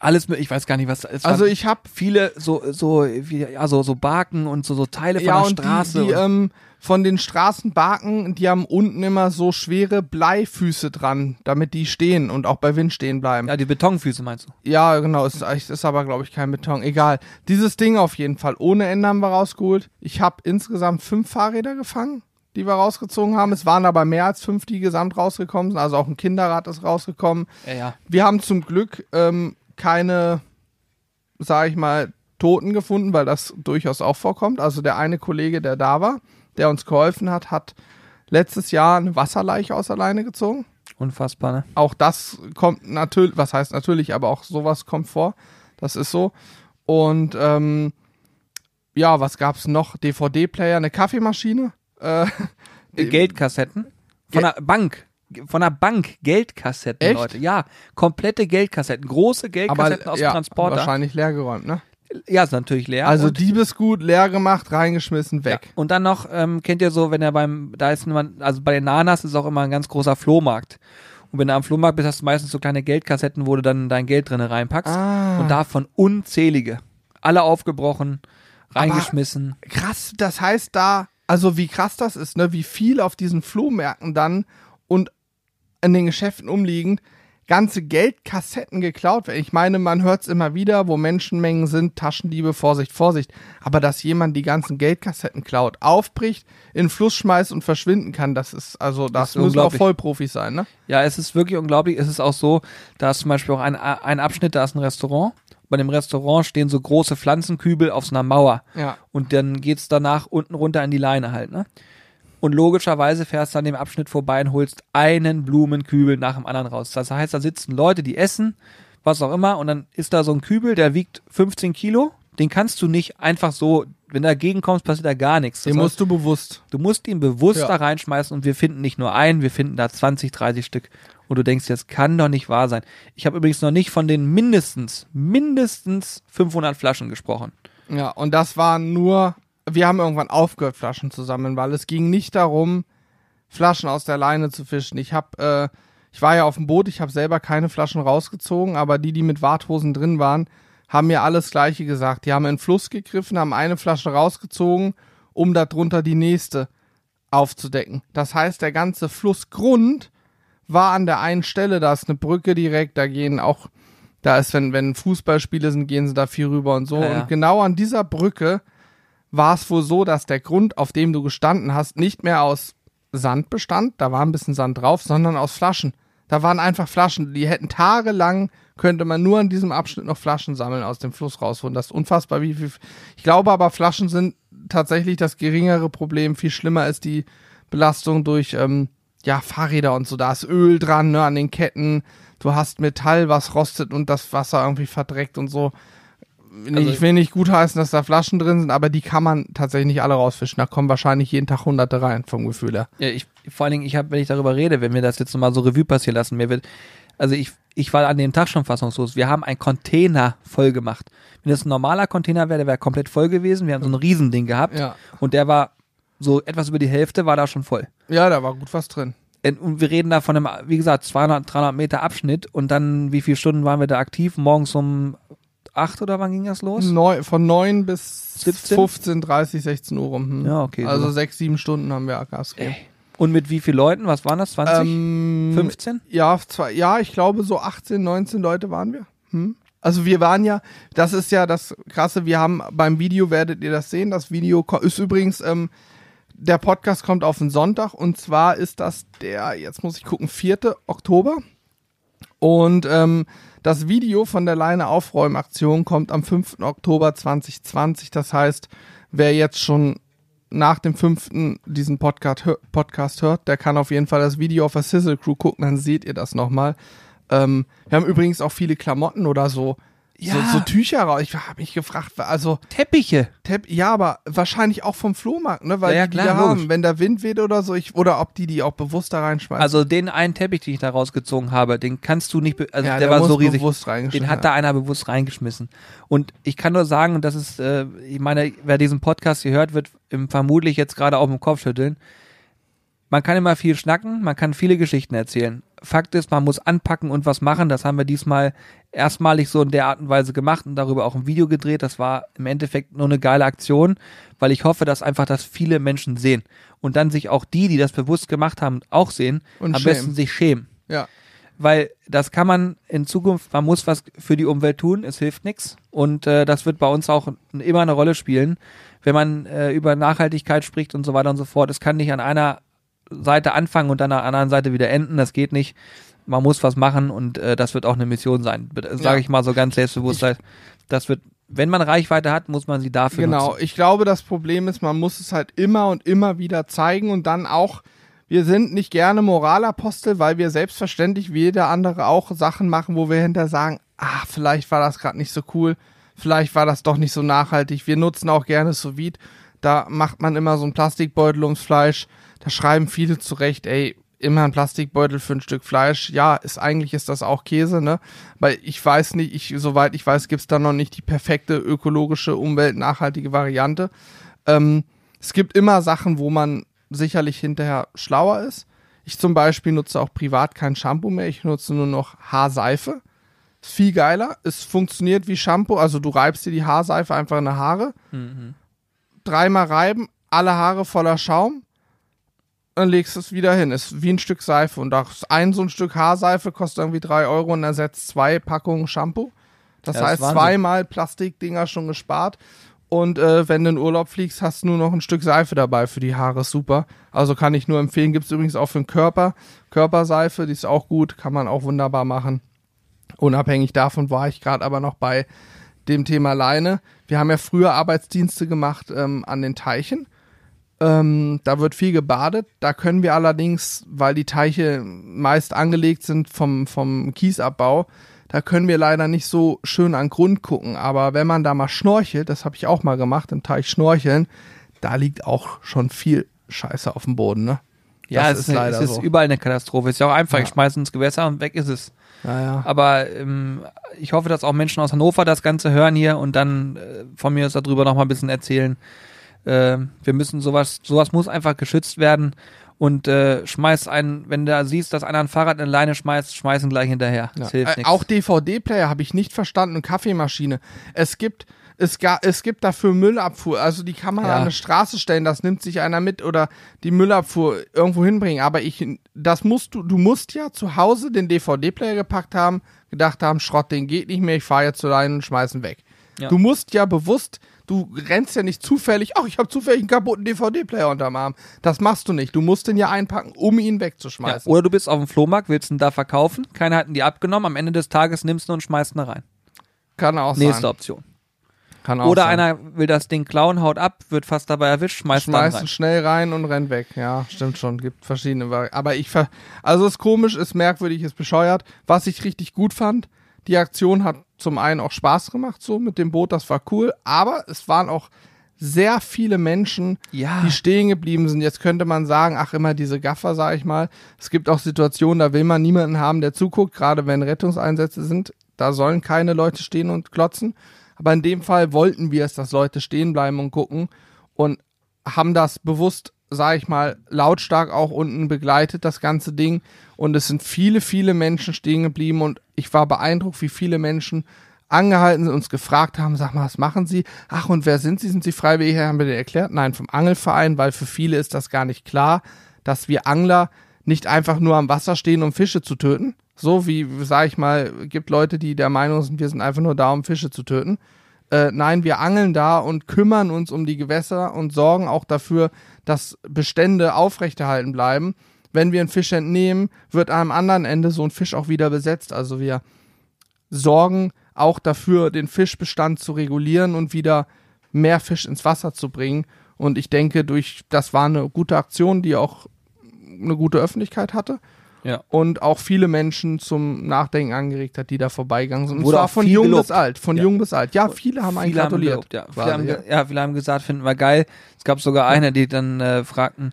alles, mö- ich weiß gar nicht, was Also ich habe viele so so wie also so Barken und so so Teile von ja der und Straße. die, die ähm, von den Straßenbarken, die haben unten immer so schwere Bleifüße dran, damit die stehen und auch bei Wind stehen bleiben. ja, die Betonfüße meinst du? Ja, genau, es ist, ist aber, glaube ich, kein Beton. Egal. Dieses Ding auf jeden Fall. Ohne Ende haben wir rausgeholt. Ich habe insgesamt fünf Fahrräder gefangen, die wir rausgezogen haben. Es waren aber mehr als fünf, die gesamt rausgekommen sind. Also auch ein Kinderrad ist rausgekommen. Ja, ja. Wir haben zum Glück ähm, keine, sag ich mal, Toten gefunden, weil das durchaus auch vorkommt. Also der eine Kollege, der da war, der uns geholfen hat, hat letztes Jahr eine Wasserleiche aus der Leine gezogen Unfassbar, ne? auch das kommt natürlich, was heißt natürlich, aber auch sowas kommt vor. Das ist so. Und ähm, ja, was gab's noch? DVD-Player, eine Kaffeemaschine. Äh, Geldkassetten. Von Ge- der Bank. Von der Bank. Geldkassetten, Echt? Leute. Ja, komplette Geldkassetten. Große Geldkassetten aus dem ja, Transporter. wahrscheinlich leer geräumt, ne? Ja, ist natürlich leer. also Diebesgut, leer gemacht, reingeschmissen, weg. Ja. Und dann noch, ähm, kennt ihr so, wenn er beim, da ist man, also bei den Nanas ist auch immer ein ganz großer Flohmarkt. Und wenn du am Flohmarkt bist, hast du meistens so kleine Geldkassetten, wo du dann dein Geld drin reinpackst. Ah. Und davon unzählige. Alle aufgebrochen, reingeschmissen. krass, das heißt da, also wie krass das ist, ne, wie viel auf diesen Flohmärkten dann und in den Geschäften umliegend ganze Geldkassetten geklaut werden. Ich meine, man hört es immer wieder, wo Menschenmengen sind, Taschendiebe, Vorsicht, Vorsicht. Aber dass jemand die ganzen Geldkassetten klaut, aufbricht, in den Fluss schmeißt und verschwinden kann, das ist, also das ist müssen auch. Vollprofis sein, ne? Ja, es ist wirklich unglaublich. Es ist auch so, da ist zum Beispiel auch ein, ein Abschnitt, da ist ein Restaurant. Bei dem Restaurant stehen so große Pflanzenkübel auf so einer Mauer. Ja. Und dann geht's danach unten runter in die Leine halt, ne? Und logischerweise fährst du an dem Abschnitt vorbei und holst einen Blumenkübel nach dem anderen raus. Das heißt, da sitzen Leute, die essen, was auch immer, und dann ist da so ein Kübel, der wiegt 15 Kilo. Den kannst du nicht einfach so, wenn du dagegen kommst, passiert da gar nichts. Das Den heißt, musst du bewusst. Du musst ihn bewusst Ja. da reinschmeißen und wir finden nicht nur einen, wir finden da 20, 30 Stück. Und du denkst, das kann doch nicht wahr sein. Ich habe übrigens noch nicht von den mindestens, mindestens 500 Flaschen gesprochen. Ja, und das waren nur, wir haben irgendwann aufgehört, Flaschen zu sammeln, weil es ging nicht darum, Flaschen aus der Leine zu fischen. Ich habe, äh, ich war ja auf dem Boot, ich habe selber keine Flaschen rausgezogen, aber die, die mit Warthosen drin waren, haben mir alles Gleiche gesagt. Die haben in den Fluss gegriffen, haben eine Flasche rausgezogen, um darunter die nächste aufzudecken. Das heißt, der ganze Flussgrund war an der einen Stelle, da ist eine Brücke direkt, da gehen auch, da ist, wenn, wenn Fußballspiele sind, gehen sie da viel rüber und so. Ja, ja. Und genau an dieser Brücke war es wohl so, dass der Grund, auf dem du gestanden hast, nicht mehr aus Sand bestand, da war ein bisschen Sand drauf, sondern aus Flaschen. Da waren einfach Flaschen, die hätten tagelang, könnte man nur an diesem Abschnitt noch Flaschen sammeln, aus dem Fluss rausholen. Das ist unfassbar, wie viel. Ich glaube aber, Flaschen sind tatsächlich das geringere Problem. Viel schlimmer ist die Belastung durch ähm, ja, Fahrräder und so. Da ist Öl dran, ne, an den Ketten. Du hast Metall, was rostet und das Wasser irgendwie verdreckt und so. Also- ich will nicht gutheißen, dass da Flaschen drin sind, aber die kann man tatsächlich nicht alle rausfischen. Da kommen wahrscheinlich jeden Tag Hunderte rein, vom Gefühl her. Ja, ich, vor allen Dingen, ich habe, wenn ich darüber rede, wenn wir das jetzt nochmal so Revue passieren lassen, mir wird, also ich, ich war an dem Tag schon fassungslos. Wir haben einen Container voll gemacht. Wenn das ein normaler Container wäre, der wäre komplett voll gewesen. Wir haben so ein Riesending gehabt Ja. und der war so etwas über die Hälfte war da schon voll. Ja, da war gut was drin. Und wir reden da von einem, wie gesagt, 200, 300 Meter Abschnitt und dann, wie viele Stunden waren wir da aktiv? Morgens um acht oder wann ging das los? Neu, von 9 bis 17? 15, 30, 16 Uhr rum. Hm. Ja, okay, Also so. sechs, sieben Stunden haben wir Gas gegeben. Und mit wie vielen Leuten? Was waren das? 20? Ähm, 15? Ja, zwei, ja, ich glaube so 18, 19 Leute waren wir. Hm? Also wir waren ja, das ist ja das Krasse, wir haben beim Video, werdet ihr das sehen, das Video ist übrigens, ähm, der Podcast kommt auf den Sonntag und zwar ist das der, jetzt muss ich gucken, 4. Oktober. Und ähm, das Video von der Leine Aufräumaktion kommt am 5. Oktober 2020. Das heißt, wer jetzt schon nach dem 5. diesen Podcast, Podcast hört, der kann auf jeden Fall das Video auf der Sizzle Crew gucken, dann seht ihr das nochmal. Ähm, wir haben übrigens auch viele Klamotten oder so. Ja. So, so Tücher raus. Ich habe mich gefragt, also Teppiche. Tepp, ja, aber wahrscheinlich auch vom Flohmarkt, ne? Weil Ja, ja, die, die klar, da logisch. haben, wenn der Wind weht oder so, ich, oder ob die die auch bewusst da reinschmeißen. Also den einen Teppich, den ich da rausgezogen habe, den kannst du nicht, also Ja, der, der war so riesig. Den hat da einer bewusst reingeschmissen. Und ich kann nur sagen, und das ist, äh, ich meine, wer diesen Podcast hier hört, wird ihm vermutlich jetzt gerade auf dem Kopf schütteln. Man kann immer viel schnacken, man kann viele Geschichten erzählen. Fakt ist, man muss anpacken und was machen. Das haben wir diesmal erstmalig so in der Art und Weise gemacht und darüber auch ein Video gedreht. Das war im Endeffekt nur eine geile Aktion, weil ich hoffe, dass einfach das viele Menschen sehen. Und dann sich auch die, die das bewusst gemacht haben, auch sehen, Und am schämen. besten sich schämen ja. weil das kann man in Zukunft, man muss was für die Umwelt tun, es hilft nichts und äh, das wird bei uns auch immer eine Rolle spielen, wenn man äh, über Nachhaltigkeit spricht und so weiter und so fort. Es kann nicht an einer Seite anfangen und dann an der anderen Seite wieder enden, das geht nicht. Man muss was machen und äh, das wird auch eine Mission sein, sage Ja. ich mal so ganz selbstbewusst. Das wird, wenn man Reichweite hat, muss man sie dafür Genau, nutzen. ich glaube, das Problem ist, man muss es halt immer und immer wieder zeigen und dann auch, wir sind nicht gerne Moralapostel, weil wir selbstverständlich wie jeder andere auch Sachen machen, wo wir hinter sagen, ah, vielleicht war das gerade nicht so cool, vielleicht war das doch nicht so nachhaltig. Wir nutzen auch gerne sous. Da macht man immer so einen Plastikbeutel ums Fleisch. Da schreiben viele zurecht, ey, immer ein Plastikbeutel für ein Stück Fleisch. Ja, ist eigentlich ist das auch Käse, ne? Weil ich weiß nicht, ich, soweit ich weiß, gibt's da noch nicht die perfekte ökologische, umweltnachhaltige Variante. Ähm, es gibt immer Sachen, wo man sicherlich hinterher schlauer ist. Ich zum Beispiel nutze auch privat kein Shampoo mehr. Ich nutze nur noch Haarseife. Ist viel geiler. Es funktioniert wie Shampoo. Also du reibst dir die Haarseife einfach in die Haare. Dreimal reiben, alle Haare voller Schaum. Dann legst du es wieder hin. Ist wie ein Stück Seife. Und das ein so ein Stück Haarseife kostet irgendwie drei Euro und ersetzt zwei Packungen Shampoo. Das Ja, das heißt, Wahnsinn. zweimal Plastikdinger schon gespart. Und äh, wenn du in Urlaub fliegst, hast du nur noch ein Stück Seife dabei für die Haare. Super. Also kann ich nur empfehlen. Gibt es übrigens auch für den Körper. Körperseife, die ist auch gut. Kann man auch wunderbar machen. Unabhängig davon war ich gerade aber noch bei dem Thema Leine. Wir haben ja früher Arbeitsdienste gemacht ähm, an den Teichen. Ähm, da wird viel gebadet. Da können wir allerdings, weil die Teiche meist angelegt sind vom, vom Kiesabbau, da können wir leider nicht so schön an Grund gucken. Aber wenn man da mal schnorchelt, das habe ich auch mal gemacht, im Teich schnorcheln, da liegt auch schon viel Scheiße auf dem Boden, ne? Ja, Das es ist ist, leider es ist so. überall eine Katastrophe. Es ist ja auch einfach, Ja. ich schmeiße ins Gewässer und weg ist es. Naja. Aber ähm, ich hoffe, dass auch Menschen aus Hannover das Ganze hören hier und dann äh, von mir aus darüber noch mal ein bisschen erzählen. Äh, wir müssen sowas, sowas muss einfach geschützt werden und äh, schmeiß einen, wenn du da siehst, dass einer ein Fahrrad in Leine schmeißt, schmeiß ihn gleich hinterher. Ja. Das hilft Äh, nichts. auch DVD-Player habe ich nicht verstanden und Kaffeemaschine. Es gibt es, ga, es gibt dafür Müllabfuhr, also die kann man Ja. an eine Straße stellen, das nimmt sich einer mit oder die Müllabfuhr irgendwo hinbringen. Aber ich, das musst du, du musst ja zu Hause den DVD-Player gepackt haben, gedacht haben, Schrott, den geht nicht mehr, ich fahre jetzt zu rein und schmeiß ihn weg. Ja. Du musst ja bewusst, du rennst ja nicht zufällig, ach, ich habe zufällig einen kaputten DVD-Player unterm Arm. Das machst du nicht. Du musst den ja einpacken, um ihn ja, wegzuschmeißen. oder du bist auf dem Flohmarkt, willst ihn da verkaufen, keiner hat ihn dir abgenommen, am Ende des Tages nimmst du ihn und schmeißt ihn rein. Kann auch Nächste sein. Option. Kann auch Oder sein. einer will das Ding klauen, haut ab, wird fast dabei erwischt, schmeißt dann schmeißt rein. ihn schnell rein und rennt weg. Ja, stimmt schon. Gibt verschiedene Vari Aber ich ver also ist komisch, ist merkwürdig, ist bescheuert. Was ich richtig gut fand, die Aktion hat zum einen auch Spaß gemacht, so mit dem Boot, das war cool, aber es waren auch sehr viele Menschen, Ja. die stehen geblieben sind. Jetzt könnte man sagen, ach, immer diese Gaffer, sag ich mal. Es gibt auch Situationen, da will man niemanden haben, der zuguckt, gerade wenn Rettungseinsätze sind. Da sollen keine Leute stehen und klotzen. Aber in dem Fall wollten wir es, dass Leute stehen bleiben und gucken und haben das bewusst, sag ich mal, lautstark auch unten begleitet, das ganze Ding. Und es sind viele, viele Menschen stehen geblieben und ich war beeindruckt, wie viele Menschen angehalten sind, uns gefragt haben, sag mal, was machen Sie? Ach, und wer sind Sie? Sind Sie freiwillig? Haben wir denen erklärt? Nein, vom Angelverein, weil für viele ist das gar nicht klar, dass wir Angler nicht einfach nur am Wasser stehen, um Fische zu töten. So wie, sag ich mal, gibt Leute, die der Meinung sind, wir sind einfach nur da, um Fische zu töten. Äh, nein, wir angeln da und kümmern uns um die Gewässer und sorgen auch dafür, dass Bestände aufrechterhalten bleiben. Wenn wir einen Fisch entnehmen, wird am anderen Ende so ein Fisch auch wieder besetzt. Also wir sorgen auch dafür, den Fischbestand zu regulieren und wieder mehr Fisch ins Wasser zu bringen. Und ich denke, durch das war eine gute Aktion, die auch eine gute Öffentlichkeit hatte Ja. und auch viele Menschen zum Nachdenken angeregt hat, die da vorbeigegangen sind. Und Wurde zwar auch von jung gelobt. bis alt, von Ja. jung bis alt. Ja, viele haben einen Viele haben gratuliert. gelobt, ja. quasi, Viele haben, ja. viele haben gesagt, finden wir geil. Es gab sogar eine, die dann äh, fragten,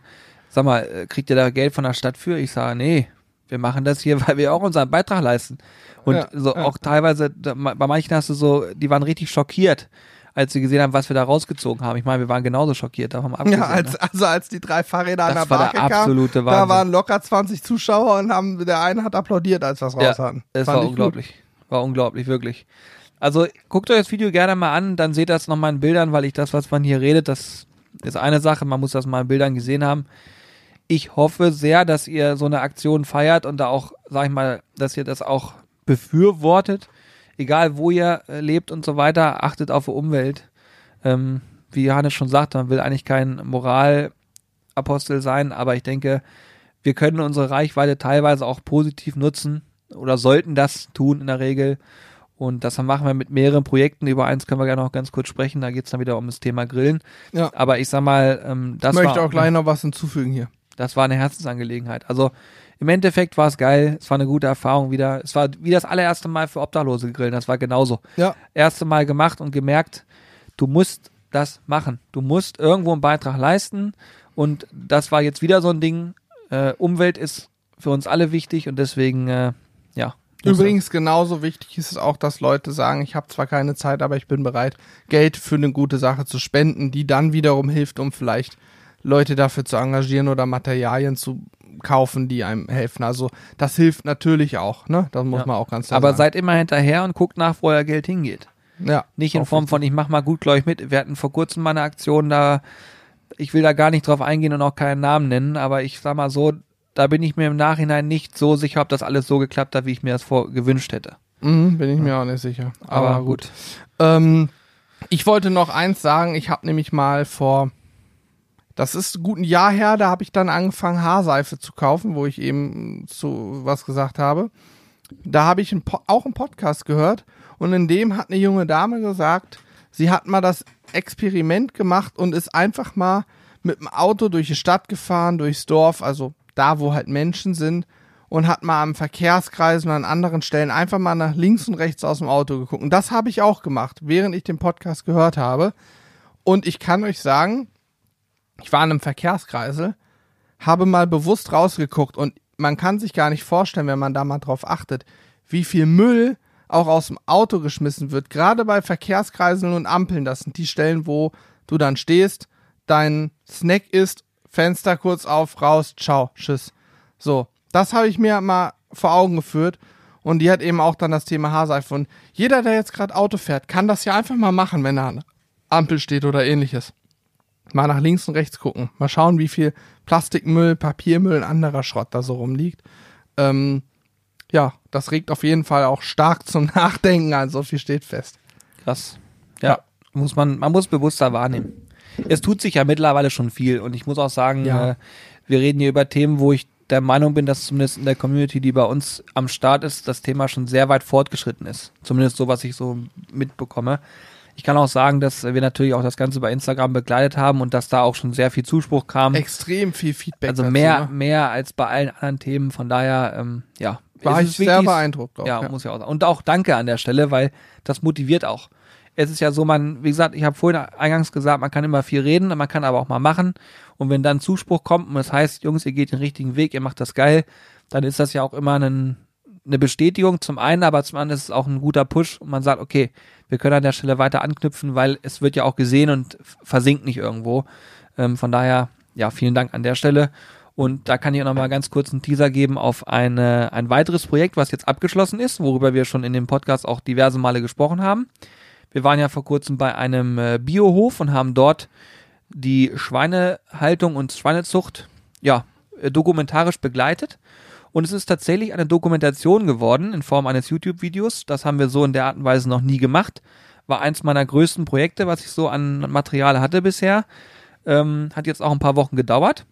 sag mal, äh, kriegt ihr da Geld von der Stadt für? Ich sage, nee, wir machen das hier, weil wir auch unseren Beitrag leisten. Und Ja, so ja. auch teilweise, bei manchen hast du so, die waren richtig schockiert, als sie gesehen haben, was wir da rausgezogen haben. Ich meine, wir waren genauso schockiert davon abgesehen. Ja, als, ne? also als die drei Fahrräder an Das der war Barke der absolute kamen, da Wahnsinn. waren locker 20 Zuschauer und haben, der eine hat applaudiert, als wir es raus Ja, hatten. Es Fand war ich unglaublich. War unglaublich, wirklich. Also guckt euch das Video gerne mal an, dann seht ihr das nochmal in Bildern, weil ich das, was man hier redet, das ist eine Sache, man muss das mal in Bildern gesehen haben. Ich hoffe sehr, dass ihr so eine Aktion feiert und da auch, sag ich mal, dass ihr das auch befürwortet. Egal wo ihr äh, lebt und so weiter, achtet auf die Umwelt. Ähm, wie Johannes schon sagte, man will eigentlich kein Moralapostel sein, aber ich denke, wir können unsere Reichweite teilweise auch positiv nutzen oder sollten das tun in der Regel. Und das machen wir mit mehreren Projekten. Über eins können wir gerne noch ganz kurz sprechen. Da geht es dann wieder um das Thema Grillen. Ja. Aber ich sag mal, ähm, das, ich möchte war, auch gleich noch was hinzufügen hier. das war eine Herzensangelegenheit. Also im Endeffekt war es geil. Es war eine gute Erfahrung wieder. Es war wie das allererste Mal für Obdachlose grillen. Das war genauso. Ja, Erste Mal gemacht und gemerkt, du musst das machen. Du musst irgendwo einen Beitrag leisten. Und das war jetzt wieder so ein Ding. Äh, Umwelt ist für uns alle wichtig und deswegen, äh, ja. Übrigens genauso wichtig ist es auch, dass Leute sagen, ich habe zwar keine Zeit, aber ich bin bereit, Geld für eine gute Sache zu spenden, die dann wiederum hilft, um vielleicht Leute dafür zu engagieren oder Materialien zu kaufen, die einem helfen. Also das hilft natürlich auch, ne? Das muss Ja. man auch ganz klar Aber sagen. seid immer hinterher und guckt nach, wo euer Geld hingeht. ja, Nicht in Form von, ich mach mal gut, glaube ich, mit. Wir hatten vor kurzem mal eine Aktion, da, ich will da gar nicht drauf eingehen und auch keinen Namen nennen, aber ich sag mal so, da bin ich mir im Nachhinein nicht so sicher, ob das alles so geklappt hat, wie ich mir das vor gewünscht hätte. Mhm, bin ich mir auch nicht sicher. Aber, Aber gut. Ähm, ich wollte noch eins sagen. Ich habe nämlich mal vor, das ist gut ein Jahr her, da habe ich dann angefangen, Haarseife zu kaufen, wo ich eben zu was gesagt habe. Da habe ich einen auch einen Podcast gehört und in dem hat eine junge Dame gesagt, sie hat mal das Experiment gemacht und ist einfach mal mit dem Auto durch die Stadt gefahren, durchs Dorf, also da, wo halt Menschen sind und hat mal am Verkehrskreis und an anderen Stellen einfach mal nach links und rechts aus dem Auto geguckt. Und das habe ich auch gemacht, während ich den Podcast gehört habe. Und ich kann euch sagen, ich war in einem Verkehrskreisel, habe mal bewusst rausgeguckt und man kann sich gar nicht vorstellen, wenn man da mal drauf achtet, wie viel Müll auch aus dem Auto geschmissen wird. Gerade bei Verkehrskreiseln und Ampeln, das sind die Stellen, wo du dann stehst, dein Snack isst, Fenster kurz auf, raus, ciao, tschüss. So, das habe ich mir mal vor Augen geführt. Und die hat eben auch dann das Thema Haarseife. Und jeder, der jetzt gerade Auto fährt, kann das ja einfach mal machen, wenn er an Ampel steht oder ähnliches. Mal nach links und rechts gucken. Mal schauen, wie viel Plastikmüll, Papiermüll und anderer Schrott da so rumliegt. Ähm, ja, das regt auf jeden Fall auch stark zum Nachdenken an. So viel steht fest. Krass. Ja, muss man, man muss bewusster wahrnehmen. Es tut sich ja mittlerweile schon viel und ich muss auch sagen, Ja. äh, wir reden hier über Themen, wo ich der Meinung bin, dass zumindest in der Community, die bei uns am Start ist, das Thema schon sehr weit fortgeschritten ist. Zumindest so, was ich so mitbekomme. Ich kann auch sagen, dass wir natürlich auch das Ganze bei Instagram begleitet haben und dass da auch schon sehr viel Zuspruch kam. Extrem viel Feedback. also dazu, mehr, ne? mehr als bei allen anderen Themen. Von daher, ähm, ja. War es ich sehr beeindruckt. Auch, ja, muss ja auch sagen. Und auch danke an der Stelle, weil das motiviert auch. Es ist ja so, man, wie gesagt, ich habe vorhin eingangs gesagt, man kann immer viel reden, man kann aber auch mal machen. Und wenn dann Zuspruch kommt und das heißt, Jungs, ihr geht den richtigen Weg, ihr macht das geil, dann ist das ja auch immer ein, eine Bestätigung zum einen, aber zum anderen ist es auch ein guter Push und man sagt, okay, wir können an der Stelle weiter anknüpfen, weil es wird ja auch gesehen und versinkt nicht irgendwo. Ähm, von daher, ja, vielen Dank an der Stelle. Und da kann ich auch noch mal ganz kurz einen Teaser geben auf eine, ein weiteres Projekt, was jetzt abgeschlossen ist, worüber wir schon in dem Podcast auch diverse Male gesprochen haben. Wir waren ja vor kurzem bei einem äh, Biohof und haben dort die Schweinehaltung und Schweinezucht ja, äh, dokumentarisch begleitet. Und es ist tatsächlich eine Dokumentation geworden in Form eines YouTube-Videos. Das haben wir so in der Art und Weise noch nie gemacht. War eins meiner größten Projekte, was ich so an Material hatte bisher. Ähm, hat jetzt auch ein paar Wochen gedauert.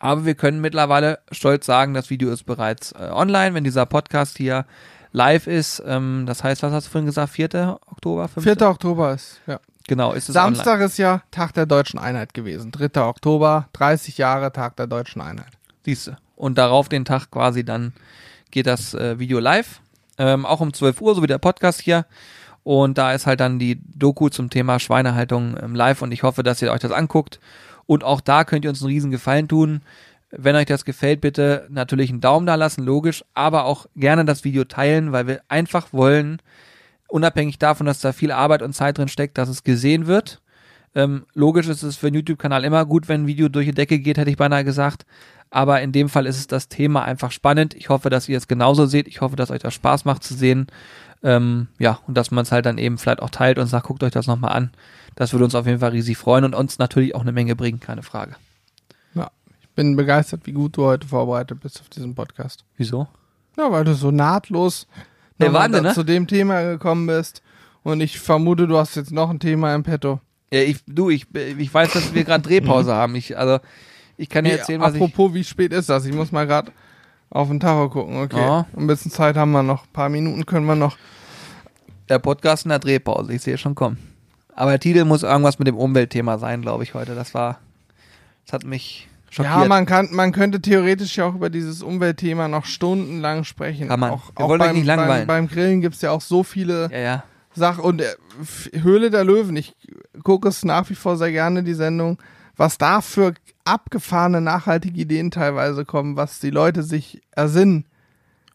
Aber wir können mittlerweile stolz sagen, das Video ist bereits äh, online, wenn dieser Podcast hier live ist. Ähm, das heißt, was hast du vorhin gesagt? 4. Oktober? 5. 4. Oktober ist, ja. Genau, ist es online. Samstag ist ja Tag der Deutschen Einheit gewesen. 3. Oktober, 30 Jahre Tag der Deutschen Einheit. Siehste. Und darauf den Tag quasi dann geht das äh, Video live. Ähm, auch um 12 Uhr, so wie der Podcast hier. Und da ist halt dann die Doku zum Thema Schweinehaltung ähm, live und ich hoffe, dass ihr euch das anguckt. Und auch da könnt ihr uns einen riesen Gefallen tun. Wenn euch das gefällt, bitte natürlich einen Daumen da lassen, logisch, aber auch gerne das Video teilen, weil wir einfach wollen, unabhängig davon, dass da viel Arbeit und Zeit drin steckt, dass es gesehen wird. Ähm, logisch ist es für einen YouTube-Kanal immer gut, wenn ein Video durch die Decke geht, hätte ich beinahe gesagt. Aber in dem Fall ist es das Thema einfach spannend. Ich hoffe, dass ihr es genauso seht. Ich hoffe, dass euch das Spaß macht zu sehen. Ähm, ja, und dass man es halt dann eben vielleicht auch teilt und sagt, guckt euch das nochmal an. Das würde uns auf jeden Fall riesig freuen und uns natürlich auch eine Menge bringen, keine Frage. Ja, ich bin begeistert, wie gut du heute vorbereitet bist auf diesen Podcast. Wieso? Ja, weil du so nahtlos Der Wahnsinn, ne? zu dem Thema gekommen bist. Und ich vermute, du hast jetzt noch ein Thema im Petto. Ja, ich, du, ich, ich weiß, dass wir gerade Drehpause haben. Ich, also, ich kann dir erzählen, was ich. apropos, wie spät ist das? Ich muss mal gerade auf den Tacho gucken. Okay, Ja. ein bisschen Zeit haben wir noch. Ein paar Minuten können wir noch. Der Podcast in der Drehpause, ich sehe schon kommen. Aber der Titel muss irgendwas mit dem Umweltthema sein, glaube ich, heute. Das war, das hat mich schockiert. Ja, man kann, man könnte theoretisch ja auch über dieses Umweltthema noch stundenlang sprechen. Kann man. Auch, Wir auch wollen euch beim, nicht langweilen. Beim, beim Grillen gibt's ja auch so viele ja, ja. Sachen. Und äh, Höhle der Löwen, ich gucke es nach wie vor sehr gerne, die Sendung, was da für abgefahrene nachhaltige Ideen teilweise kommen, was die Leute sich ersinnen.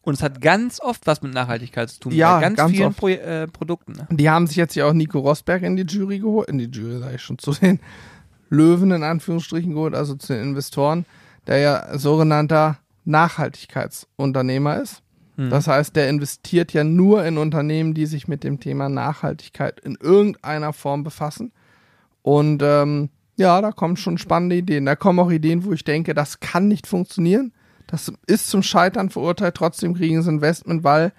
Und es hat ganz oft was mit Nachhaltigkeit zu tun. Ja, bei ganz, ganz vielen. Pro äh, Produkten. Ne? Die haben sich jetzt ja auch Nico Rosberg in die Jury geholt, in die Jury sage ich schon, zu den Löwen in Anführungsstrichen geholt, also zu den Investoren, der ja sogenannter Nachhaltigkeitsunternehmer ist. Hm. Das heißt, der investiert ja nur in Unternehmen, die sich mit dem Thema Nachhaltigkeit in irgendeiner Form befassen. Und ähm, ja, da kommen schon spannende Ideen. Da kommen auch Ideen, wo ich denke, das kann nicht funktionieren. Das ist zum Scheitern verurteilt. Trotzdem kriegen sie Investment, weil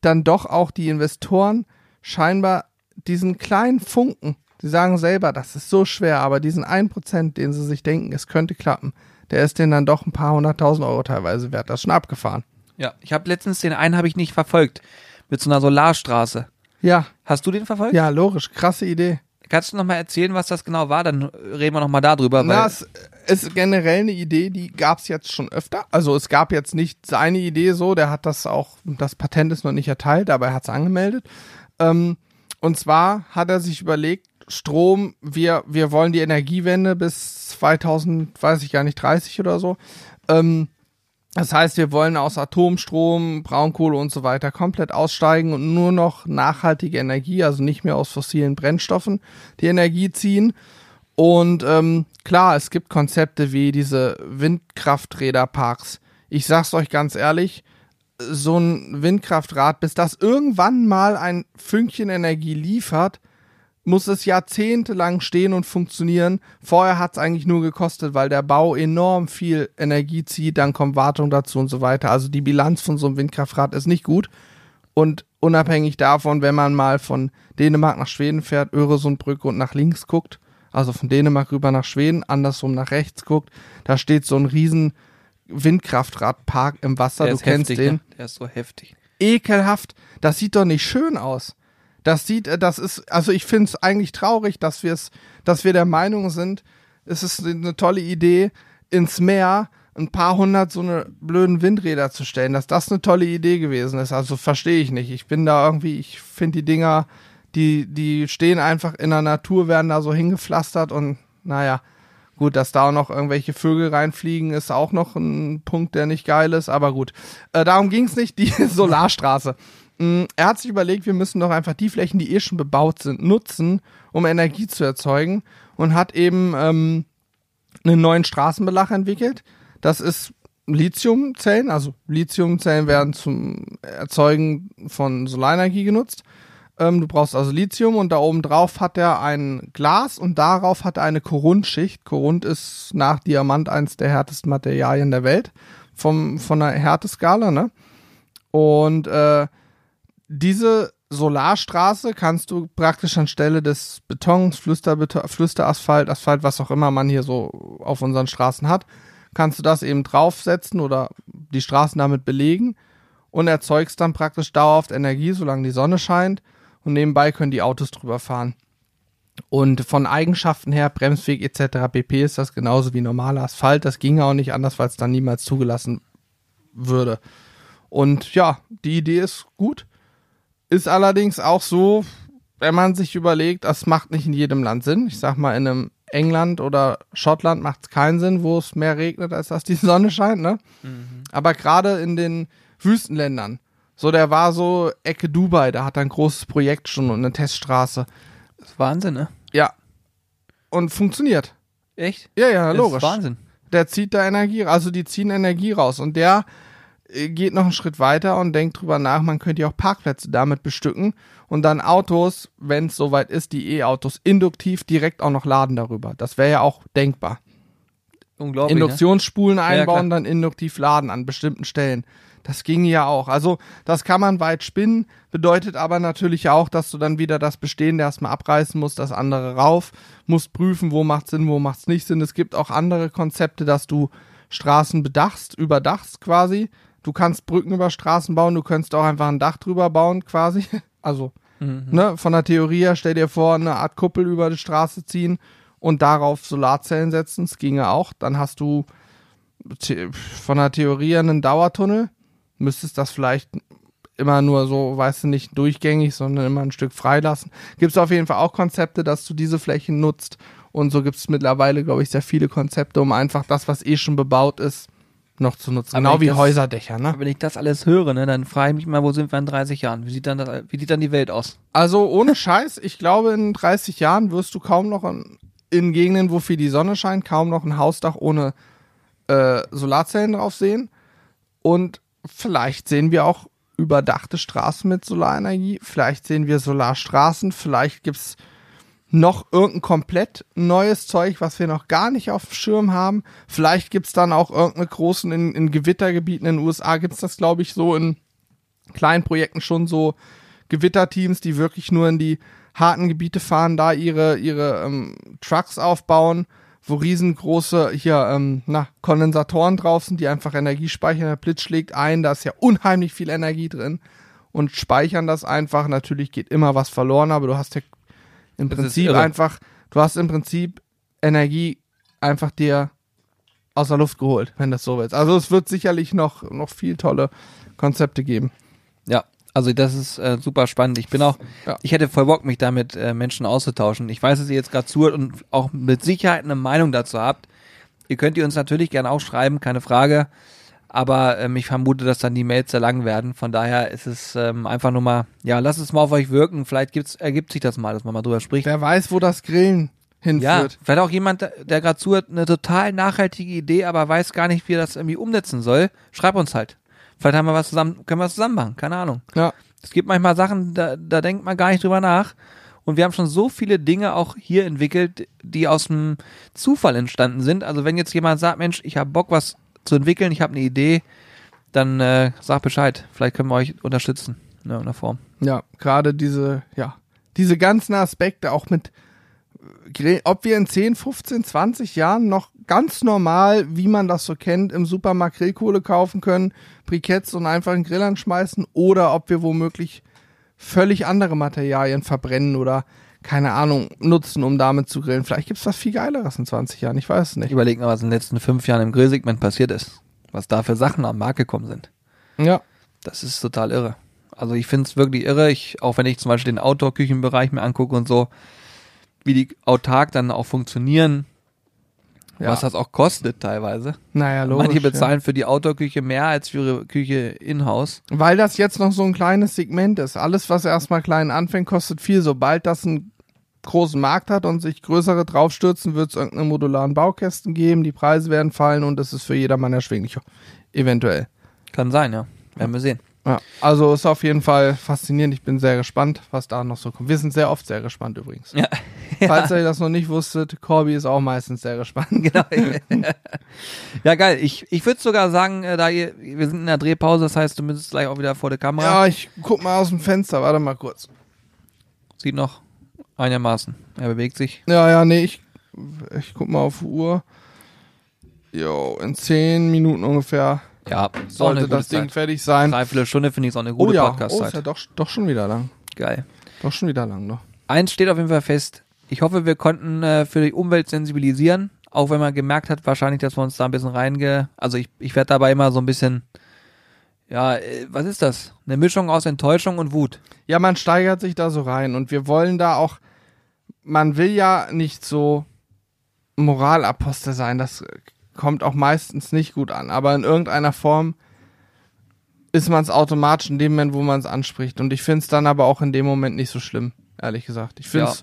dann doch auch die Investoren scheinbar diesen kleinen Funken, sie sagen selber, das ist so schwer, aber diesen 1%, den sie sich denken, es könnte klappen, der ist denen dann doch ein paar hunderttausend Euro teilweise wert. Das ist schon abgefahren. Ja, ich habe letztens den einen habe ich nicht verfolgt mit so einer Solarstraße. Ja, Hast du den verfolgt? ja, logisch. Krasse Idee. Kannst du noch mal erzählen, was das genau war? Dann reden wir noch mal darüber. Na, es ist generell eine Idee, die gab es jetzt schon öfter. Also es gab jetzt nicht seine Idee so, der hat das auch, das Patent ist noch nicht erteilt, aber er hat es angemeldet. Ähm, und zwar hat er sich überlegt, Strom, wir, wir wollen die Energiewende bis 2000, weiß ich gar nicht, 30 oder so. Ähm, das heißt, wir wollen aus Atomstrom, Braunkohle und so weiter komplett aussteigen und nur noch nachhaltige Energie, also nicht mehr aus fossilen Brennstoffen, die Energie ziehen. Und ähm, klar, es gibt Konzepte wie diese Windkrafträderparks. Ich sag's euch ganz ehrlich, so ein Windkraftrad, bis das irgendwann mal ein Fünkchen Energie liefert, muss es jahrzehntelang stehen und funktionieren. Vorher hat's eigentlich nur gekostet, weil der Bau enorm viel Energie zieht, dann kommt Wartung dazu und so weiter. Also die Bilanz von so einem Windkraftrad ist nicht gut. Und unabhängig davon, wenn man mal von Dänemark nach Schweden fährt, Öresundbrücke und nach links guckt, also von Dänemark rüber nach Schweden, andersrum nach rechts guckt, da steht so ein riesen Windkraftradpark im Wasser, der du kennst heftig, den Ne? Der ist so heftig. ekelhaft. Das sieht doch nicht schön aus. Das sieht, äh, das ist, also ich finde es eigentlich traurig, dass wir es, dass wir der Meinung sind, es ist eine tolle Idee, ins Meer ein paar hundert so eine blöden Windräder zu stellen, dass das eine tolle Idee gewesen ist. Also verstehe ich nicht. Ich bin da irgendwie, ich finde die Dinger, die, die stehen einfach in der Natur, werden da so hingepflastert und naja, gut, dass da auch noch irgendwelche Vögel reinfliegen, ist auch noch ein Punkt, der nicht geil ist, aber gut. Äh, darum ging es nicht, die Solarstraße. Mm, Er hat sich überlegt, wir müssen doch einfach die Flächen, die eh schon bebaut sind, nutzen, um Energie zu erzeugen und hat eben ähm, einen neuen Straßenbelag entwickelt. Das ist Lithiumzellen, also Lithiumzellen werden zum Erzeugen von Solarenergie genutzt. Ähm, du brauchst also Lithium und da oben drauf hat er ein Glas und darauf hat er eine Korundschicht. Korund ist nach Diamant eins der härtesten Materialien der Welt vom, von der Härteskala, ne? Und äh, diese Solarstraße kannst du praktisch anstelle des Betons, Flüsterasphalt, Asphalt, was auch immer man hier so auf unseren Straßen hat, kannst du das eben draufsetzen oder die Straßen damit belegen und erzeugst dann praktisch dauerhaft Energie, solange die Sonne scheint und nebenbei können die Autos drüber fahren. Und von Eigenschaften her, Bremsweg etc. pp. ist das genauso wie normaler Asphalt. Das ginge auch nicht anders, weil es dann niemals zugelassen würde. Und ja, die Idee ist gut. Ist allerdings auch so, wenn man sich überlegt, das macht nicht in jedem Land Sinn. Ich sag mal, in einem England oder Schottland macht es keinen Sinn, wo es mehr regnet, als dass die Sonne scheint, ne? Aber gerade in den Wüstenländern, so der war so Ecke Dubai, da hat er ein großes Projekt schon und eine Teststraße. Das ist Wahnsinn, ne? Ja. Und funktioniert. Echt? Ja, ja, Das logisch. ist Wahnsinn. Der zieht da Energie, also die ziehen Energie raus und der geht noch einen Schritt weiter und denkt drüber nach, man könnte ja auch Parkplätze damit bestücken und dann Autos, wenn es soweit ist, die E-Autos induktiv direkt auch noch laden darüber. Das wäre ja auch denkbar. Unglaublich. Ne? Induktionsspulen ja, einbauen, klar. dann induktiv laden an bestimmten Stellen. Das ging ja auch. Also das kann man weit spinnen, bedeutet aber natürlich auch, dass du dann wieder das Bestehende erstmal abreißen musst, das andere rauf, musst prüfen, wo macht Sinn, wo macht's nicht Sinn. Es gibt auch andere Konzepte, dass du Straßen bedachst, überdachst quasi. Du kannst Brücken über Straßen bauen, du könntest auch einfach ein Dach drüber bauen quasi. Also Mhm. ne, von der Theorie her, stell dir vor, eine Art Kuppel über die Straße ziehen und darauf Solarzellen setzen. Das ginge auch. Dann hast du von der Theorie her einen Dauertunnel. Müsstest das vielleicht immer nur so, weißt du, nicht durchgängig, sondern immer ein Stück freilassen. Gibt es auf jeden Fall auch Konzepte, dass du diese Flächen nutzt, Und so gibt es mittlerweile, glaube ich, sehr viele Konzepte, um einfach das, was eh schon bebaut ist, noch zu nutzen. Aber genau wie das- Häuserdächer, ne? Wenn ich das alles höre, ne, dann frage ich mich mal, wo sind wir in 30 Jahren? Wie sieht dann, das, wie sieht dann die Welt aus? Also ohne Scheiß, ich glaube, in 30 Jahren wirst du kaum noch in, in Gegenden, wo viel die Sonne scheint, kaum noch ein Hausdach ohne äh, Solarzellen drauf sehen. Und vielleicht sehen wir auch überdachte Straßen mit Solarenergie. Vielleicht sehen wir Solarstraßen. Vielleicht gibt's noch irgendein komplett neues Zeug, was wir noch gar nicht auf dem Schirm haben. Vielleicht gibt's dann auch irgendeine großen, in, in Gewittergebieten in den USA gibt's das, glaube ich, so in kleinen Projekten schon so Gewitterteams, die wirklich nur in die harten Gebiete fahren, da ihre, ihre ähm, Trucks aufbauen, wo riesengroße hier ähm, na, Kondensatoren drauf sind, die einfach Energie speichern. Der Blitz schlägt ein, da ist ja unheimlich viel Energie drin und speichern das einfach. Natürlich geht immer was verloren, aber du hast ja im Das Prinzip einfach, du hast im Prinzip Energie einfach dir aus der Luft geholt, wenn das so ist. Also es wird sicherlich noch, noch viel tolle Konzepte geben. Ja, also das ist äh, super spannend. Ich bin auch, Ja. ich hätte voll Bock, mich da mit äh, Menschen auszutauschen. Ich weiß, dass ihr jetzt gerade zuhört und auch mit Sicherheit eine Meinung dazu habt. Ihr könnt die uns natürlich gerne auch schreiben, keine Frage. Aber ähm, ich vermute, dass dann die Mails sehr lang werden. Von daher ist es ähm, einfach nur mal, ja, lasst es mal auf euch wirken. Vielleicht gibt's, ergibt sich das mal, dass man mal drüber spricht. Wer weiß, wo das Grillen Ja, hinführt. vielleicht auch jemand, der- der gerade zuhört, eine total nachhaltige Idee, aber weiß gar nicht, wie er das irgendwie umsetzen soll. Schreib uns halt. Vielleicht haben wir was zusammen, können wir was zusammen machen, keine Ahnung. Ja. Es gibt manchmal Sachen, da, da denkt man gar nicht drüber nach. Und wir haben schon so viele Dinge auch hier entwickelt, die aus dem Zufall entstanden sind. Also wenn jetzt jemand sagt, Mensch, ich habe Bock, was zu entwickeln, ich habe eine Idee, dann äh, sag Bescheid. Vielleicht können wir euch unterstützen in irgendeiner Form. Ja, gerade diese, ja, diese ganzen Aspekte auch mit, äh, ob wir in 10, 15, 20 Jahren noch ganz normal, wie man das so kennt, im Supermarkt Grillkohle kaufen können, Briketts und einfach einen Grill anschmeißen oder ob wir womöglich völlig andere Materialien verbrennen oder keine Ahnung, nutzen, um damit zu grillen. Vielleicht gibt's was viel Geileres in 20 Jahren, ich weiß es Ich nicht. überlege mal, was in den letzten fünf Jahren im Grillsegment passiert ist. Was da für Sachen am Markt gekommen sind. Ja, Das ist total irre. Also ich finde es wirklich irre, ich, auch wenn ich zum Beispiel den Outdoor-Küchenbereich mir angucke und so, wie die autark dann auch funktionieren, ja. was das auch kostet teilweise. naja, logisch. Manche ja. bezahlen für die Outdoor-Küche mehr als für ihre Küche in-house. Weil das jetzt noch so ein kleines Segment ist. Alles, was erstmal klein anfängt, kostet viel. Sobald das einen großen Markt hat und sich größere draufstürzen, wird es irgendeine modularen Baukästen geben, die Preise werden fallen und es ist für jedermann erschwinglich. Eventuell. Kann sein, ja. Werden wir sehen. Ja, also ist auf jeden Fall faszinierend. Ich bin sehr gespannt, was da noch so kommt. Wir sind sehr oft sehr gespannt übrigens. Ja. Falls ihr das noch nicht wusstet, Corby ist auch meistens sehr gespannt. Genau. ja, geil. Ich, ich würde sogar sagen, äh, da ihr, wir sind in der Drehpause, das heißt, du müsstest gleich auch wieder vor der Kamera. Ja, ich guck mal aus dem Fenster, warte mal kurz. Sieht noch einigermaßen. Er bewegt sich. Ja, ja, nee, ich, ich guck mal auf die Uhr. Jo, in zehn Minuten ungefähr Ja, sollte das Ding fertig sein. Dreiviertel Stunde finde ich so eine Oh gute ja, oh, Podcast-Zeit. ist ja doch, doch schon wieder lang. Geil. Doch schon wieder lang, ne? Eins steht auf jeden Fall fest. Ich hoffe, wir konnten äh, für die Umwelt sensibilisieren, auch wenn man gemerkt hat, wahrscheinlich, dass wir uns da ein bisschen reinge... Also ich, ich werde dabei immer so ein bisschen, ja, äh, was ist das? Eine Mischung aus Enttäuschung und Wut. Ja, man steigert sich da so rein und wir wollen da auch, man will ja nicht so Moralapostel sein, das kommt auch meistens nicht gut an, aber in irgendeiner Form ist man es automatisch in dem Moment, wo man es anspricht und ich finde es dann aber auch in dem Moment nicht so schlimm, ehrlich gesagt. Ich finde Ja.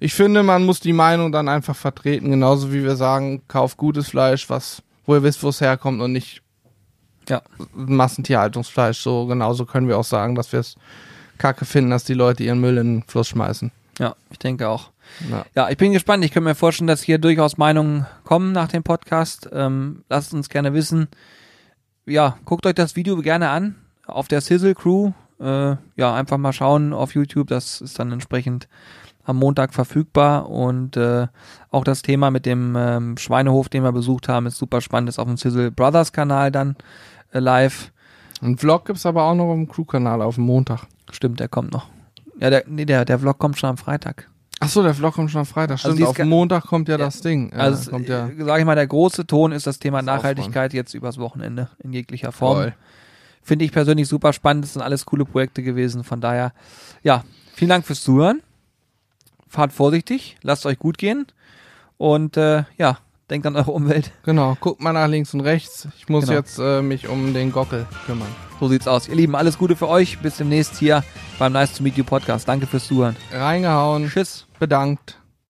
ich finde, man muss die Meinung dann einfach vertreten, genauso wie wir sagen, kauft gutes Fleisch, was, wo ihr wisst, wo es herkommt und nicht Ja. Massentierhaltungsfleisch. So genauso können wir auch sagen, dass wir es kacke finden, dass die Leute ihren Müll in den Fluss schmeißen. Ja, ich denke auch. Ja. Ja, ich bin gespannt. Ich kann mir vorstellen, dass hier durchaus Meinungen kommen nach dem Podcast. Ähm, lasst uns gerne wissen. Ja, guckt euch das Video gerne an auf der Sizzle Crew. Äh, ja, einfach mal schauen auf YouTube. Das ist dann entsprechend am Montag verfügbar. Und äh, auch das Thema mit dem ähm, Schweinehof, den wir besucht haben, ist super spannend. Ist auf dem Sizzle Brothers Kanal dann äh, live. Einen Vlog gibt's aber auch noch auf dem Crew-Kanal auf dem Montag. Stimmt, der kommt noch. Ja, der, nee, der, der Vlog kommt schon am Freitag. Ach so, der Vlog kommt schon am Freitag. Also Stimmt, ist auf Montag kommt ja, das Ding. Äh, Also, kommt ja. äh, sag ich mal, der große Ton ist das Thema Das Nachhaltigkeit jetzt übers Wochenende in jeglicher Form. Toll. Finde ich persönlich super spannend. Das sind alles coole Projekte gewesen. Von daher, ja, vielen Dank fürs Zuhören. Fahrt vorsichtig, lasst euch gut gehen. Und äh, ja, denkt an eure Umwelt. Genau, guckt mal nach links und rechts. Ich muss Genau. jetzt äh, mich um den Gockel kümmern. So sieht's aus. Ihr Lieben, alles Gute für euch. Bis demnächst hier beim Nice to Meet You Podcast. Danke fürs Zuhören. Reingehauen, Tschüss. bedankt.